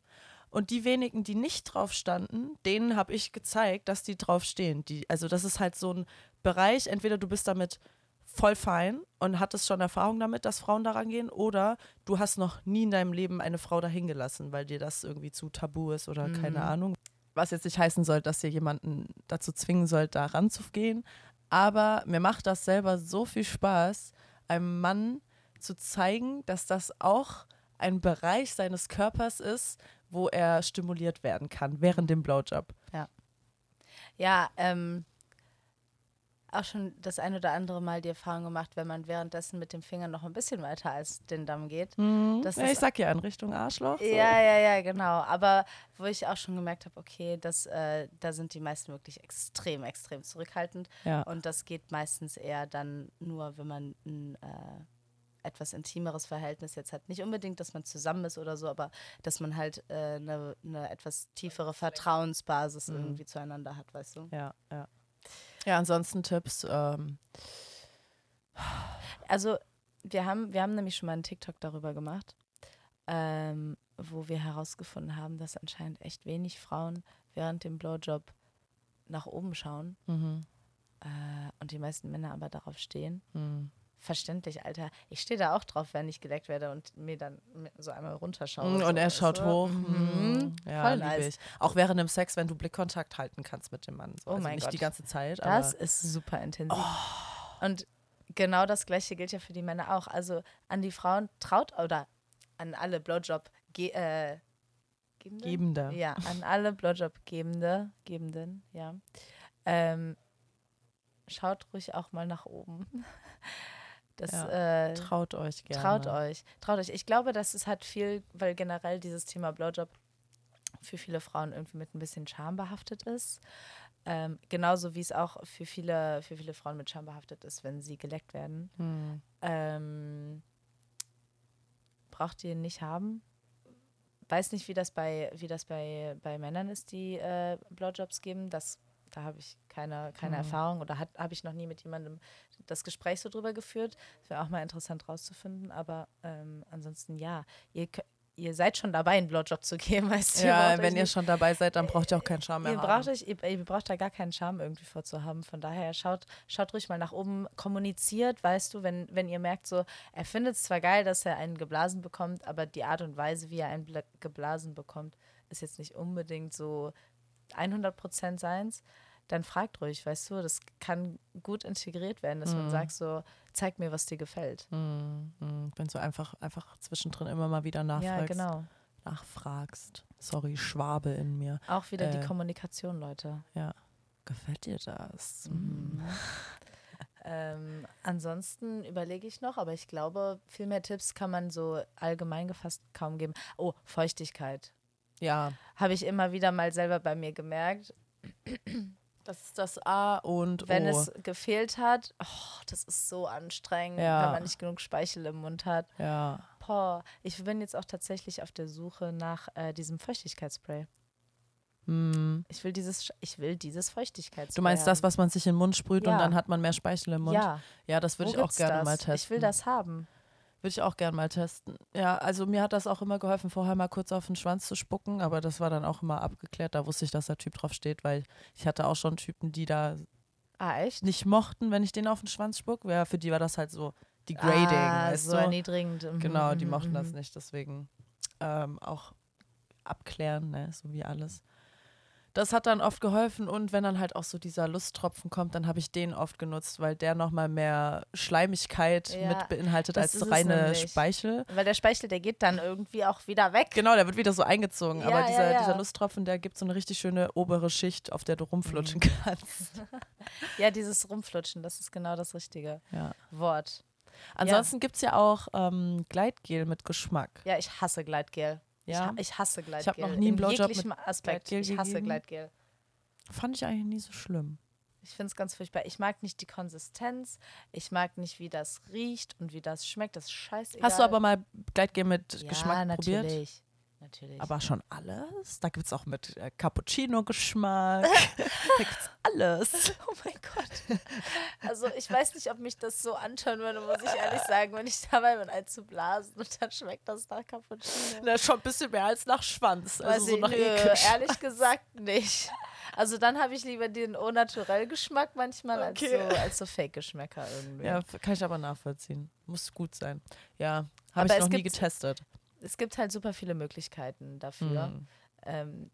[SPEAKER 3] Und die wenigen, die nicht drauf standen, denen habe ich gezeigt, dass die drauf stehen. Die, also das ist halt so ein Bereich, entweder du bist damit voll fein und hattest schon Erfahrung damit, dass Frauen daran gehen, oder du hast noch nie in deinem Leben eine Frau dahin gelassen, weil dir das irgendwie zu tabu ist oder keine Ahnung. Was jetzt nicht heißen soll, dass ihr jemanden dazu zwingen sollt, da ranzugehen. Aber mir macht das selber so viel Spaß, einem Mann zu zeigen, dass das auch ein Bereich seines Körpers ist, wo er stimuliert werden kann während dem Blowjob.
[SPEAKER 2] Ja, ähm, auch schon das ein oder andere Mal die Erfahrung gemacht, wenn man währenddessen mit dem Finger noch ein bisschen weiter als den Damm geht. Das
[SPEAKER 3] ja, ich sag ja in Richtung Arschloch. So.
[SPEAKER 2] Ja, ja, ja, genau. Aber wo ich auch schon gemerkt habe, okay, das, äh, da sind die meisten wirklich extrem, extrem zurückhaltend.
[SPEAKER 3] Ja.
[SPEAKER 2] Und das geht meistens eher dann nur, wenn man ein äh, etwas intimeres Verhältnis jetzt hat. Nicht unbedingt, dass man zusammen ist oder so, aber dass man halt eine äh, ne- ne etwas tiefere Vertrauensbasis irgendwie zueinander hat, weißt du?
[SPEAKER 3] Ja, ja. Ja, ansonsten Tipps. Ähm,
[SPEAKER 2] Also, wir haben, wir haben nämlich schon mal einen TikTok darüber gemacht, ähm, wo wir herausgefunden haben, dass anscheinend echt wenig Frauen während dem Blowjob nach oben schauen
[SPEAKER 3] mhm,
[SPEAKER 2] äh, und die meisten Männer aber darauf stehen.
[SPEAKER 3] mhm.
[SPEAKER 2] Verständlich, Alter. Ich stehe da auch drauf, wenn ich gedeckt werde und mir dann so einmal runterschaue.
[SPEAKER 3] Mm,
[SPEAKER 2] so,
[SPEAKER 3] Und er
[SPEAKER 2] weißt
[SPEAKER 3] schaut
[SPEAKER 2] du?
[SPEAKER 3] hoch.
[SPEAKER 2] Mhm.
[SPEAKER 3] Mhm. Ja,
[SPEAKER 2] Voll
[SPEAKER 3] liebe
[SPEAKER 2] nice.
[SPEAKER 3] ich. Auch während dem Sex, wenn du Blickkontakt halten kannst mit dem Mann. So.
[SPEAKER 2] Oh
[SPEAKER 3] also
[SPEAKER 2] mein
[SPEAKER 3] nicht
[SPEAKER 2] Gott.
[SPEAKER 3] die ganze Zeit,
[SPEAKER 2] Das
[SPEAKER 3] aber Oh.
[SPEAKER 2] ist super intensiv. Und genau das Gleiche gilt ja für die Männer auch. Also an die Frauen traut oder an alle Blowjob ge- äh, Gebende?
[SPEAKER 3] Gebende.
[SPEAKER 2] Ja, an alle Blowjob-Gebende, Gebenden, ja. Ähm, schaut ruhig auch mal nach oben. Das,
[SPEAKER 3] Ja,
[SPEAKER 2] äh,
[SPEAKER 3] Traut euch gerne.
[SPEAKER 2] Traut euch. Traut euch. Ich glaube, das ist halt viel, weil generell dieses Thema Blowjob für viele Frauen irgendwie mit ein bisschen Scham behaftet ist. Ähm, genauso wie es auch für viele, für viele Frauen mit Scham behaftet ist, wenn sie geleckt werden.
[SPEAKER 3] Hm.
[SPEAKER 2] Ähm, braucht ihr nicht haben. Weiß nicht, wie das bei, wie das bei, bei Männern ist, die äh, Blowjobs geben. Das, da habe ich keine, keine
[SPEAKER 3] Mhm.
[SPEAKER 2] Erfahrung oder habe ich noch nie mit jemandem das Gespräch so drüber geführt. Das wäre auch mal interessant rauszufinden. Aber ähm, ansonsten ja, ihr, ihr seid schon dabei, einen Blowjob zu geben, weißt du.
[SPEAKER 3] Ja, wenn ihr
[SPEAKER 2] nicht-
[SPEAKER 3] schon dabei seid, dann braucht ihr auch keinen Charme mehr
[SPEAKER 2] Ihr braucht, euch, ihr, ihr braucht da gar keinen Charme irgendwie vorzuhaben. Von daher schaut, schaut ruhig mal nach oben, kommuniziert, weißt du, wenn, wenn ihr merkt, so, er findet es zwar geil, dass er einen geblasen bekommt, aber die Art und Weise, wie er einen bla- geblasen bekommt, ist jetzt nicht unbedingt so 100% seins. Dann fragt ruhig, weißt du, das kann gut integriert werden, dass man
[SPEAKER 3] Mhm.
[SPEAKER 2] sagt so, zeig mir, was dir gefällt.
[SPEAKER 3] Hm. Wenn du einfach, einfach zwischendrin immer mal wieder nachfragst.
[SPEAKER 2] Ja, genau.
[SPEAKER 3] nachfragst. Sorry, Schwabe in mir.
[SPEAKER 2] Auch wieder
[SPEAKER 3] Äh,
[SPEAKER 2] die Kommunikation, Leute.
[SPEAKER 3] Gefällt dir das?
[SPEAKER 2] Mhm. ähm, ansonsten überlege ich noch, aber ich glaube, viel mehr Tipps kann man so allgemein gefasst kaum geben. Oh, Feuchtigkeit.
[SPEAKER 3] Ja,
[SPEAKER 2] Habe ich immer wieder mal selber bei mir gemerkt.
[SPEAKER 3] das ist das A und
[SPEAKER 2] Wenn
[SPEAKER 3] O.
[SPEAKER 2] es gefehlt hat, oh, das ist so anstrengend,
[SPEAKER 3] Ja.
[SPEAKER 2] wenn man nicht genug Speichel im Mund hat.
[SPEAKER 3] ja.
[SPEAKER 2] Boah, ich bin jetzt auch tatsächlich auf der Suche nach äh, diesem Feuchtigkeitsspray.
[SPEAKER 3] Hm.
[SPEAKER 2] Ich will dieses, ich will dieses Feuchtigkeitsspray.
[SPEAKER 3] Du meinst das, was man sich in den Mund sprüht
[SPEAKER 2] Ja.
[SPEAKER 3] und dann hat man mehr Speichel im Mund?
[SPEAKER 2] Ja,
[SPEAKER 3] Ja, das würde ich auch gerne
[SPEAKER 2] das?
[SPEAKER 3] mal testen.
[SPEAKER 2] Ich will das haben.
[SPEAKER 3] Würde ich auch gerne mal testen. Ja, also mir hat das auch immer geholfen, vorher mal kurz auf den Schwanz zu spucken, aber das war dann auch immer abgeklärt. Da wusste ich, dass der Typ drauf steht, weil ich hatte auch schon Typen, die da
[SPEAKER 2] Ah,
[SPEAKER 3] nicht mochten, wenn ich den auf den Schwanz spuck. Ja, für die war das halt so degrading,
[SPEAKER 2] ah, so
[SPEAKER 3] du?
[SPEAKER 2] erniedrigend. Mhm,
[SPEAKER 3] Genau, die
[SPEAKER 2] mhm,
[SPEAKER 3] mochten das
[SPEAKER 2] mhm.
[SPEAKER 3] nicht, deswegen ähm, auch abklären, ne, so wie alles. Das hat dann oft geholfen und wenn dann halt auch so dieser Lusttropfen kommt, dann habe ich den oft genutzt, weil der nochmal mehr Schleimigkeit
[SPEAKER 2] Ja,
[SPEAKER 3] mit beinhaltet als reine. Speichel.
[SPEAKER 2] Weil der Speichel, der geht dann irgendwie auch wieder weg.
[SPEAKER 3] Genau, der wird wieder so eingezogen.
[SPEAKER 2] Ja,
[SPEAKER 3] aber
[SPEAKER 2] ja,
[SPEAKER 3] dieser,
[SPEAKER 2] ja.
[SPEAKER 3] dieser Lusttropfen, der gibt so eine richtig schöne obere Schicht, auf der du rumflutschen
[SPEAKER 2] Mhm.
[SPEAKER 3] kannst.
[SPEAKER 2] Ja, dieses Rumflutschen, das ist genau das richtige
[SPEAKER 3] Ja.
[SPEAKER 2] Wort.
[SPEAKER 3] Ansonsten gibt es ja auch ähm, Gleitgel mit Geschmack.
[SPEAKER 2] Ja, ich hasse Gleitgel.
[SPEAKER 3] Ja,
[SPEAKER 2] Ich, ich hasse Gleitgel.
[SPEAKER 3] noch nie einen
[SPEAKER 2] In
[SPEAKER 3] Blowjob
[SPEAKER 2] jeglichem Aspekt.
[SPEAKER 3] Gleitgel
[SPEAKER 2] Ich hasse
[SPEAKER 3] gegeben.
[SPEAKER 2] Gleitgel.
[SPEAKER 3] fand ich eigentlich nie so schlimm.
[SPEAKER 2] Ich finde es ganz furchtbar. Ich mag nicht die Konsistenz. Ich mag nicht, wie das riecht und wie das schmeckt. Das ist scheißegal.
[SPEAKER 3] Hast du aber mal Gleitgel mit
[SPEAKER 2] ja,
[SPEAKER 3] Geschmack probiert?
[SPEAKER 2] natürlich. Natürlich.
[SPEAKER 3] Aber schon alles? Da gibt es auch mit äh, Cappuccino-Geschmack. da gibt es alles.
[SPEAKER 2] Oh mein Gott. Also ich weiß nicht, ob mich das so anschauen würde, muss ich ehrlich sagen, wenn ich dabei bin, einen zu blasen und dann schmeckt das nach Cappuccino.
[SPEAKER 3] Na, schon ein bisschen mehr als nach Schwanz. Also
[SPEAKER 2] Weiß
[SPEAKER 3] so
[SPEAKER 2] ich,
[SPEAKER 3] nach
[SPEAKER 2] nö, ehrlich gesagt nicht. Also dann habe ich lieber den au naturell Geschmack manchmal
[SPEAKER 3] Okay.
[SPEAKER 2] als so, als so Fake-Geschmäcker irgendwie.
[SPEAKER 3] Ja, kann ich aber nachvollziehen. Muss gut sein. Ja, habe ich noch nie getestet.
[SPEAKER 2] Es gibt halt super viele Möglichkeiten dafür.
[SPEAKER 3] Hm.
[SPEAKER 2] Ähm,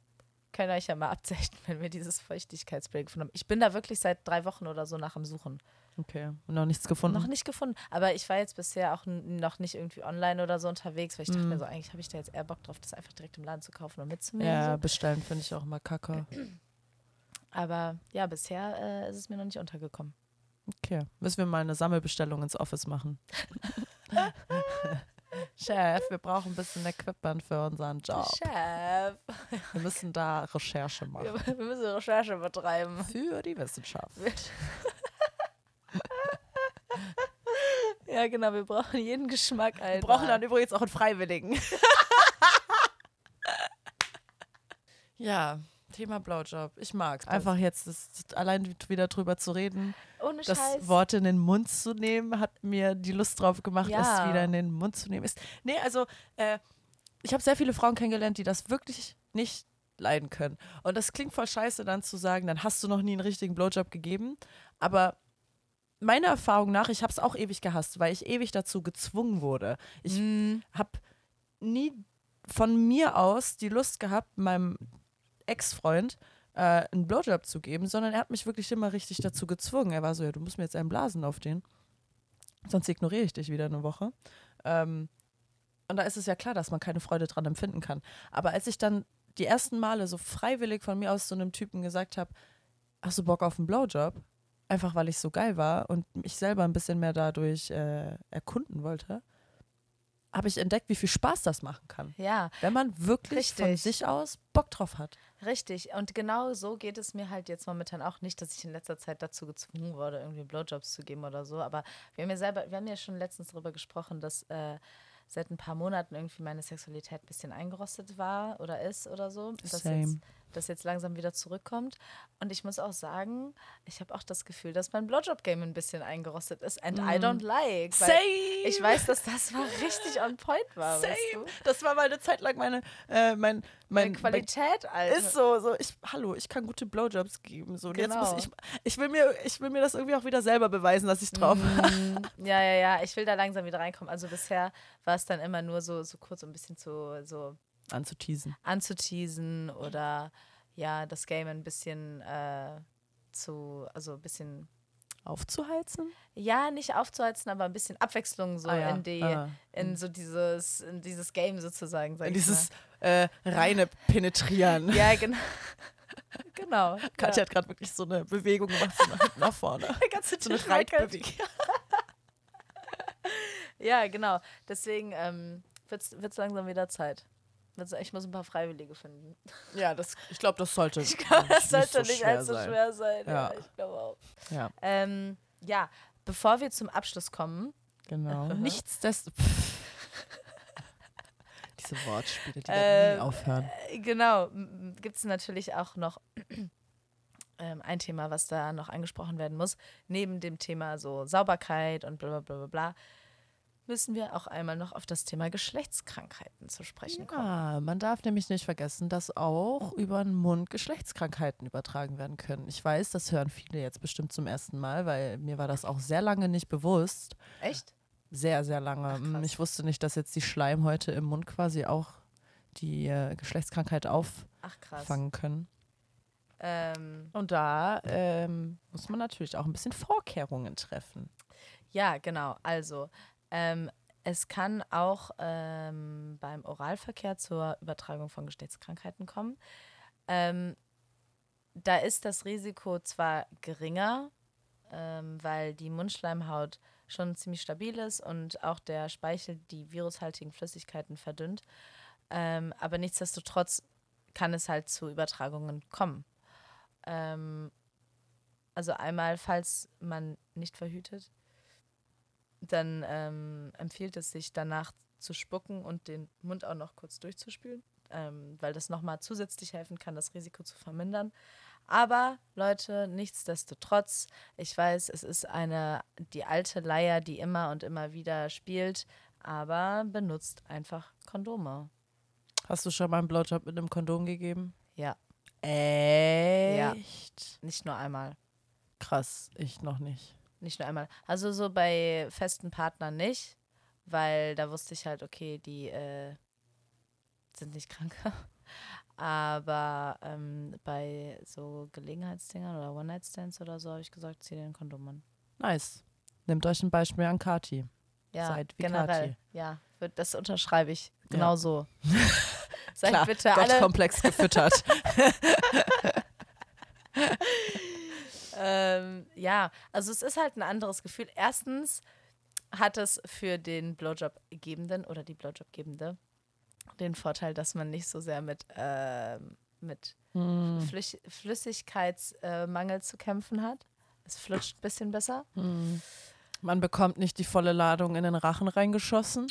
[SPEAKER 2] könnt ihr euch ja mal abzeichnen, wenn wir dieses Feuchtigkeitsspray gefunden haben. Ich bin da wirklich seit drei Wochen oder so nach dem Suchen.
[SPEAKER 3] Okay, und noch nichts gefunden.
[SPEAKER 2] Noch nicht gefunden. Aber ich war jetzt bisher auch noch nicht irgendwie online oder so unterwegs, weil ich dachte
[SPEAKER 3] Mhm.
[SPEAKER 2] mir so, eigentlich habe ich da jetzt eher Bock drauf, das einfach direkt im Laden zu kaufen und mitzunehmen.
[SPEAKER 3] Ja,
[SPEAKER 2] So.
[SPEAKER 3] bestellen finde ich auch immer kacke.
[SPEAKER 2] Aber ja, bisher äh, ist es mir noch nicht untergekommen.
[SPEAKER 3] Okay, müssen wir mal eine Sammelbestellung ins Office machen. Chef, wir brauchen ein bisschen Equipment für unseren Job.
[SPEAKER 2] Chef,
[SPEAKER 3] Wir müssen da Recherche machen.
[SPEAKER 2] wir, wir müssen Recherche betreiben.
[SPEAKER 3] Für die Wissenschaft.
[SPEAKER 2] Ja, genau, wir brauchen jeden Geschmack.
[SPEAKER 3] Wir
[SPEAKER 2] Alter.
[SPEAKER 3] brauchen dann übrigens auch einen Freiwilligen. ja, Thema Blowjob. Ich mag's. Einfach jetzt das, allein wieder drüber zu reden,
[SPEAKER 2] Ohne
[SPEAKER 3] das
[SPEAKER 2] Scheiß.
[SPEAKER 3] Wort in den Mund zu nehmen, hat mir die Lust drauf gemacht,
[SPEAKER 2] Ja.
[SPEAKER 3] es wieder in den Mund zu nehmen. Ist, nee, also äh, ich habe sehr viele Frauen kennengelernt, die das wirklich nicht leiden können. Und das klingt voll scheiße, dann zu sagen, dann hast du noch nie einen richtigen Blowjob gegeben. Aber meiner Erfahrung nach, ich habe es auch ewig gehasst, weil ich ewig dazu gezwungen wurde. Ich
[SPEAKER 2] Mm,
[SPEAKER 3] habe nie von mir aus die Lust gehabt, meinem Ex-Freund äh, einen Blowjob zu geben, sondern er hat mich wirklich immer richtig dazu gezwungen. Er war so, ja, du musst mir jetzt einen blasen auf den, sonst ignoriere ich dich wieder eine Woche. Ähm, und da ist es ja klar, dass man keine Freude dran empfinden kann. Aber als ich dann die ersten Male so freiwillig von mir aus zu einem Typen gesagt habe, hast du Bock auf einen Blowjob? Einfach weil ich so geil war und mich selber ein bisschen mehr dadurch äh, erkunden wollte, habe ich entdeckt, wie viel Spaß das machen kann.
[SPEAKER 2] Ja,
[SPEAKER 3] Wenn man wirklich von
[SPEAKER 2] Richtig.
[SPEAKER 3] sich aus Bock drauf hat.
[SPEAKER 2] richtig. Und genau so geht es mir halt jetzt momentan auch nicht, dass ich in letzter Zeit dazu gezwungen wurde, irgendwie Blowjobs zu geben oder so. Aber wir haben ja selber, wir haben ja schon letztens darüber gesprochen, dass äh, seit ein paar Monaten irgendwie meine Sexualität ein bisschen eingerostet war oder ist oder so. Dass
[SPEAKER 3] Same.
[SPEAKER 2] jetzt, das jetzt langsam wieder zurückkommt. Und ich muss auch sagen, ich habe auch das Gefühl, dass mein Blowjob-Game ein bisschen eingerostet ist. And I don't like. Weil ich weiß, dass das mal richtig on point war. Weißt du?
[SPEAKER 3] Das war mal eine Zeit lang meine, äh, mein, mein,
[SPEAKER 2] Meine Qualität, Alter.
[SPEAKER 3] ist so, so, ich, hallo, ich kann gute Blowjobs geben. So. Und jetzt
[SPEAKER 2] Genau.
[SPEAKER 3] muss ich, ich will mir, ich will mir das irgendwie auch wieder selber beweisen, dass ich drauf.
[SPEAKER 2] Mm, Ja, ja, ja. Ich will da langsam wieder reinkommen. Also bisher war es dann immer nur so, so kurz, um ein bisschen zu so
[SPEAKER 3] Anzuteasen.
[SPEAKER 2] anzuteasen oder ja, das Game ein bisschen äh, zu, also ein bisschen,
[SPEAKER 3] Aufzuheizen?
[SPEAKER 2] ja, nicht aufzuheizen, aber ein bisschen Abwechslung so
[SPEAKER 3] Ah, ja.
[SPEAKER 2] in die,
[SPEAKER 3] Ah.
[SPEAKER 2] in so dieses, in dieses Game sozusagen, sag ich
[SPEAKER 3] Dieses äh, reine Penetrieren.
[SPEAKER 2] Ja, genau. genau.
[SPEAKER 3] Katja
[SPEAKER 2] ja.
[SPEAKER 3] hat gerade wirklich so eine Bewegung gemacht, so nach nach vorne.
[SPEAKER 2] Ganze
[SPEAKER 3] So eine. Reitbewegung.
[SPEAKER 2] Ja, genau. Deswegen ähm, wird es langsam wieder Zeit. Wird's- Ich muss ein paar Freiwillige finden.
[SPEAKER 3] Ja, das, ich glaube, das sollte
[SPEAKER 2] Ich glaube, das sollte
[SPEAKER 3] so
[SPEAKER 2] nicht
[SPEAKER 3] schwer
[SPEAKER 2] allzu
[SPEAKER 3] sein.
[SPEAKER 2] schwer sein. Ja,
[SPEAKER 3] Ja.
[SPEAKER 2] ich glaube auch.
[SPEAKER 3] Ja,
[SPEAKER 2] Ähm, ja, bevor wir zum Abschluss kommen,
[SPEAKER 3] genau. Nichtsdestotrotz. Diese Wortspiele, die
[SPEAKER 2] Ähm,
[SPEAKER 3] da nie aufhören.
[SPEAKER 2] äh, genau, gibt es natürlich auch noch ähm, ein Thema, was da noch angesprochen werden muss. Neben dem Thema so Sauberkeit und bla bla bla bla bla, müssen wir auch einmal noch auf das Thema Geschlechtskrankheiten zu sprechen kommen.
[SPEAKER 3] Ja, man darf nämlich nicht vergessen, dass auch über den Mund Geschlechtskrankheiten übertragen werden können. Ich weiß, das hören viele jetzt bestimmt zum ersten Mal, weil mir war das auch sehr lange nicht bewusst.
[SPEAKER 2] Echt?
[SPEAKER 3] Sehr, sehr lange.
[SPEAKER 2] Ach, krass.
[SPEAKER 3] ich wusste nicht, dass jetzt die Schleimhäute im Mund quasi auch die äh, Geschlechtskrankheit auffangen können.
[SPEAKER 2] Ähm,
[SPEAKER 3] Und da ähm, muss man natürlich auch ein bisschen Vorkehrungen treffen.
[SPEAKER 2] Ja, genau. Also, ähm, es kann auch ähm, beim Oralverkehr zur Übertragung von Geschlechtskrankheiten kommen. Ähm, da ist das Risiko zwar geringer, ähm, weil die Mundschleimhaut schon ziemlich stabil ist und auch der Speichel die virushaltigen Flüssigkeiten verdünnt. Ähm, aber nichtsdestotrotz kann es halt zu Übertragungen kommen. Ähm, also einmal, falls man nicht verhütet, dann ähm, empfiehlt es sich danach zu spucken und den Mund auch noch kurz durchzuspülen, ähm, weil das nochmal zusätzlich helfen kann, das Risiko zu vermindern. Aber Leute, nichtsdestotrotz, ich weiß, es ist eine die alte Leier, die immer und immer wieder spielt, aber benutzt einfach Kondome.
[SPEAKER 3] Hast du schon mal einen Blowjob mit einem Kondom gegeben?
[SPEAKER 2] Ja,
[SPEAKER 3] Echt?
[SPEAKER 2] nicht nur einmal.
[SPEAKER 3] Krass, ich noch nicht.
[SPEAKER 2] Nicht nur einmal. Also so bei festen Partnern nicht, weil da wusste ich halt, okay, die äh, sind nicht krank. Aber ähm, bei so Gelegenheitsdingern oder One-Night-Stands oder so habe ich gesagt, zieh den Kondom an.
[SPEAKER 3] Nice. Nehmt euch ein Beispiel an Kati.
[SPEAKER 2] Ja,
[SPEAKER 3] Seid wie
[SPEAKER 2] generell.
[SPEAKER 3] Kathi.
[SPEAKER 2] Ja, das unterschreibe ich. Genau so. Seid
[SPEAKER 3] Klar,
[SPEAKER 2] bitte alle.
[SPEAKER 3] Gottkomplex gefüttert.
[SPEAKER 2] Ähm, ja, also es ist halt ein anderes Gefühl. Erstens hat es für den Blowjob-Gebenden oder die Blowjob-Gebende den Vorteil, dass man nicht so sehr mit, ähm, mit
[SPEAKER 3] Hm.
[SPEAKER 2] Flüch Flüssigkeitsmangel zu kämpfen hat. Es flutscht ein bisschen besser.
[SPEAKER 3] Man bekommt nicht die volle Ladung in den Rachen reingeschossen.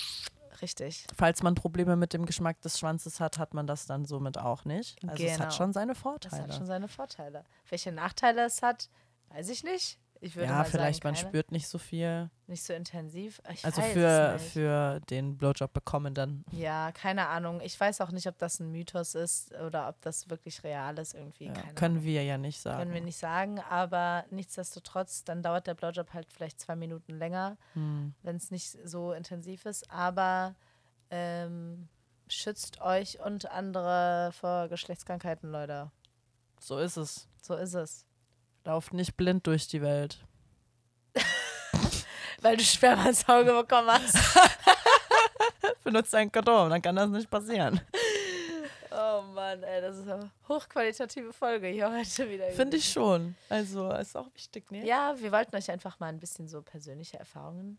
[SPEAKER 2] Richtig.
[SPEAKER 3] Falls man Probleme mit dem Geschmack des Schwanzes hat, hat man das dann somit auch nicht. Also es
[SPEAKER 2] Genau.
[SPEAKER 3] hat schon seine
[SPEAKER 2] Das
[SPEAKER 3] Vorteile.
[SPEAKER 2] hat schon seine Vorteile. Welche Nachteile es hat, weiß ich nicht. Ich würde
[SPEAKER 3] ja, vielleicht
[SPEAKER 2] sagen,
[SPEAKER 3] man
[SPEAKER 2] keine.
[SPEAKER 3] spürt nicht so viel.
[SPEAKER 2] Nicht so intensiv. Ich
[SPEAKER 3] Also für, für den Blowjob bekommenden.
[SPEAKER 2] Ja, keine Ahnung. Ich weiß auch nicht, ob das ein Mythos ist oder ob das wirklich real ist irgendwie.
[SPEAKER 3] Ja, können
[SPEAKER 2] Ahnung.
[SPEAKER 3] wir ja nicht sagen.
[SPEAKER 2] Können wir nicht sagen, aber nichtsdestotrotz, dann dauert der Blowjob halt vielleicht zwei Minuten länger,
[SPEAKER 3] Hm.
[SPEAKER 2] wenn es nicht so intensiv ist. Aber ähm, schützt euch und andere vor Geschlechtskrankheiten, Leute.
[SPEAKER 3] So ist es.
[SPEAKER 2] So ist es.
[SPEAKER 3] Lauft nicht blind durch die Welt.
[SPEAKER 2] Weil du Sperma ins Auge bekommen hast.
[SPEAKER 3] Benutzt ein Kondom, dann kann das nicht passieren.
[SPEAKER 2] Oh Mann. Mann, ey, das ist eine hochqualitative Folge hier heute wieder.
[SPEAKER 3] Finde ich schon. Also ist auch wichtig, ne?
[SPEAKER 2] Ja, wir wollten euch einfach mal ein bisschen so persönliche Erfahrungen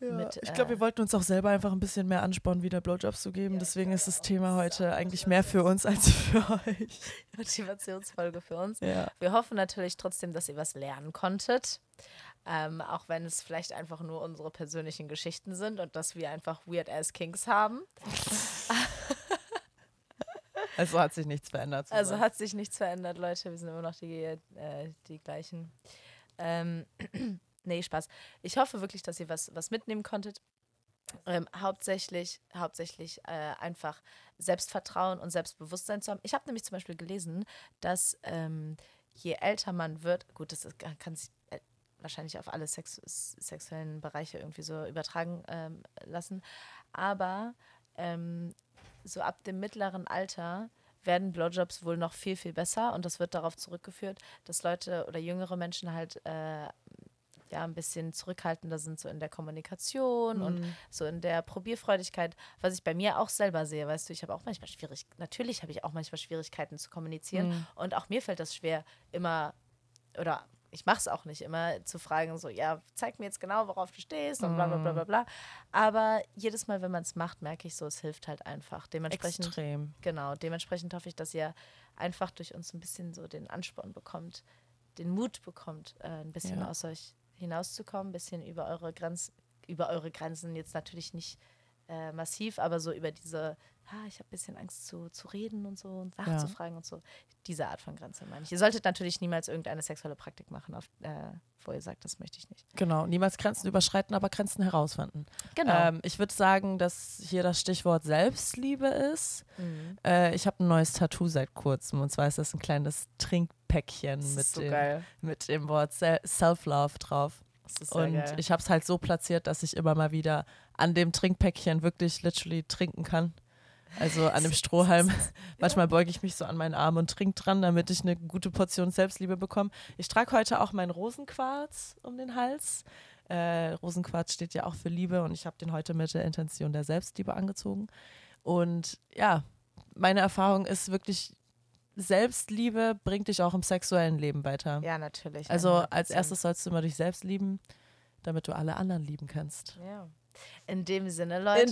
[SPEAKER 3] Ja,
[SPEAKER 2] mit,
[SPEAKER 3] ich glaube,
[SPEAKER 2] äh,
[SPEAKER 3] wir wollten uns auch selber einfach ein bisschen mehr Ansporn, wieder Blowjobs zu geben. Deswegen ist das Thema heute eigentlich mehr für uns als für euch.
[SPEAKER 2] Motivationsfolge für uns.
[SPEAKER 3] Ja.
[SPEAKER 2] Wir hoffen natürlich trotzdem, dass ihr was lernen konntet. Ähm, auch wenn es vielleicht einfach nur unsere persönlichen Geschichten sind und dass wir einfach weird ass Kings haben.
[SPEAKER 3] Also hat sich nichts verändert.
[SPEAKER 2] Also
[SPEAKER 3] zusammen.
[SPEAKER 2] hat sich nichts verändert, Leute. Wir sind immer noch die, äh, die gleichen. Ähm, nee, Spaß. Ich hoffe wirklich, dass ihr was, was mitnehmen konntet. Ähm, hauptsächlich hauptsächlich äh, einfach Selbstvertrauen und Selbstbewusstsein zu haben. Ich habe nämlich zum Beispiel gelesen, dass ähm, je älter man wird, gut, das ist, kann sich äh, wahrscheinlich auf alle Sex sexuellen Bereiche irgendwie so übertragen ähm, lassen, aber ähm, so ab dem mittleren Alter werden Blowjobs wohl noch viel, viel besser und das wird darauf zurückgeführt, dass Leute oder jüngere Menschen halt äh, ja ein bisschen zurückhaltender sind, so in der Kommunikation und
[SPEAKER 3] Mhm.
[SPEAKER 2] so in der Probierfreudigkeit, was ich bei mir auch selber sehe, weißt du, ich habe auch manchmal schwierig, natürlich habe ich auch manchmal Schwierigkeiten zu kommunizieren
[SPEAKER 3] Mhm.
[SPEAKER 2] und auch mir fällt das schwer, immer oder ich mache es auch nicht immer zu fragen, so, ja, zeig mir jetzt genau, worauf du stehst und bla bla bla bla bla. Aber jedes Mal, wenn man es macht, merke ich so, es hilft halt einfach. Dementsprechend
[SPEAKER 3] Extrem.
[SPEAKER 2] Genau, dementsprechend hoffe ich, dass ihr einfach durch uns ein bisschen so den Ansporn bekommt, den Mut bekommt, äh, ein bisschen
[SPEAKER 3] Ja.
[SPEAKER 2] aus euch hinauszukommen, ein bisschen über eure Grenzen, über eure Grenzen jetzt natürlich nicht äh, massiv, aber so über diese, ah, ich habe ein bisschen Angst zu, zu reden und so und nachzufragen und so. Diese Art von Grenze meine ich. Ihr solltet natürlich niemals irgendeine sexuelle Praktik machen, auf, äh, wo ihr sagt, das möchte ich nicht.
[SPEAKER 3] Genau, niemals Grenzen überschreiten, aber Grenzen herausfinden.
[SPEAKER 2] Genau.
[SPEAKER 3] Ähm, ich würde sagen, dass hier das Stichwort Selbstliebe ist.
[SPEAKER 2] Mhm.
[SPEAKER 3] Äh, ich habe ein neues Tattoo seit kurzem und zwar ist das ein kleines Trinkpäckchen mit,
[SPEAKER 2] so
[SPEAKER 3] dem, mit dem Wort Se- Self-Love drauf. Und
[SPEAKER 2] geil.
[SPEAKER 3] ich habe es halt so platziert, dass ich immer mal wieder an dem Trinkpäckchen wirklich literally trinken kann. Also an dem Strohhalm. Manchmal beuge ich mich so an meinen Arm und trinke dran, damit ich eine gute Portion Selbstliebe bekomme. Ich trage heute auch meinen Rosenquarz um den Hals. Äh, Rosenquarz steht ja auch für Liebe und ich habe den heute mit der Intention der Selbstliebe angezogen. Und ja, meine Erfahrung ist wirklich, Selbstliebe bringt dich auch im sexuellen Leben weiter.
[SPEAKER 2] ja, natürlich.
[SPEAKER 3] Also
[SPEAKER 2] 100%.
[SPEAKER 3] als erstes sollst du immer dich selbst lieben, damit du alle anderen lieben kannst.
[SPEAKER 2] Ja. In dem Sinne, Leute.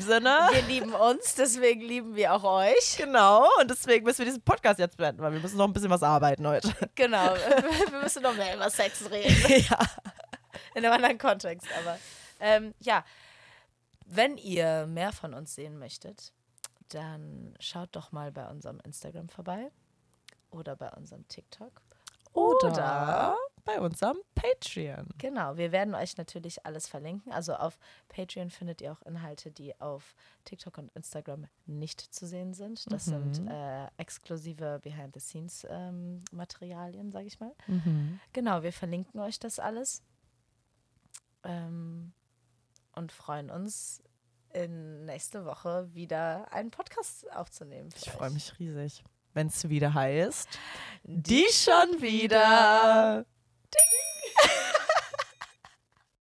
[SPEAKER 3] Sinne.
[SPEAKER 2] Wir lieben uns, deswegen lieben wir auch euch.
[SPEAKER 3] Genau, und deswegen müssen wir diesen Podcast jetzt beenden, weil wir müssen noch ein bisschen was arbeiten heute.
[SPEAKER 2] Genau. Wir müssen noch mehr über Sex reden.
[SPEAKER 3] ja.
[SPEAKER 2] In einem anderen Kontext. Aber ähm, ja, wenn ihr mehr von uns sehen möchtet, dann schaut doch mal bei unserem Instagram vorbei oder bei unserem TikTok.
[SPEAKER 3] Oder bei unserem Patreon.
[SPEAKER 2] Genau, wir werden euch natürlich alles verlinken. Also auf Patreon findet ihr auch Inhalte, die auf TikTok und Instagram nicht zu sehen sind. Das
[SPEAKER 3] Mhm.
[SPEAKER 2] sind äh, exklusive Behind-the-Scenes-Materialien, sage ich mal.
[SPEAKER 3] Mhm.
[SPEAKER 2] Genau, wir verlinken euch das alles ähm, und freuen uns, in nächste Woche wieder einen Podcast aufzunehmen.
[SPEAKER 3] Ich freue mich riesig, wenn es wieder heißt.
[SPEAKER 2] Die
[SPEAKER 3] schon wieder.
[SPEAKER 2] Ding.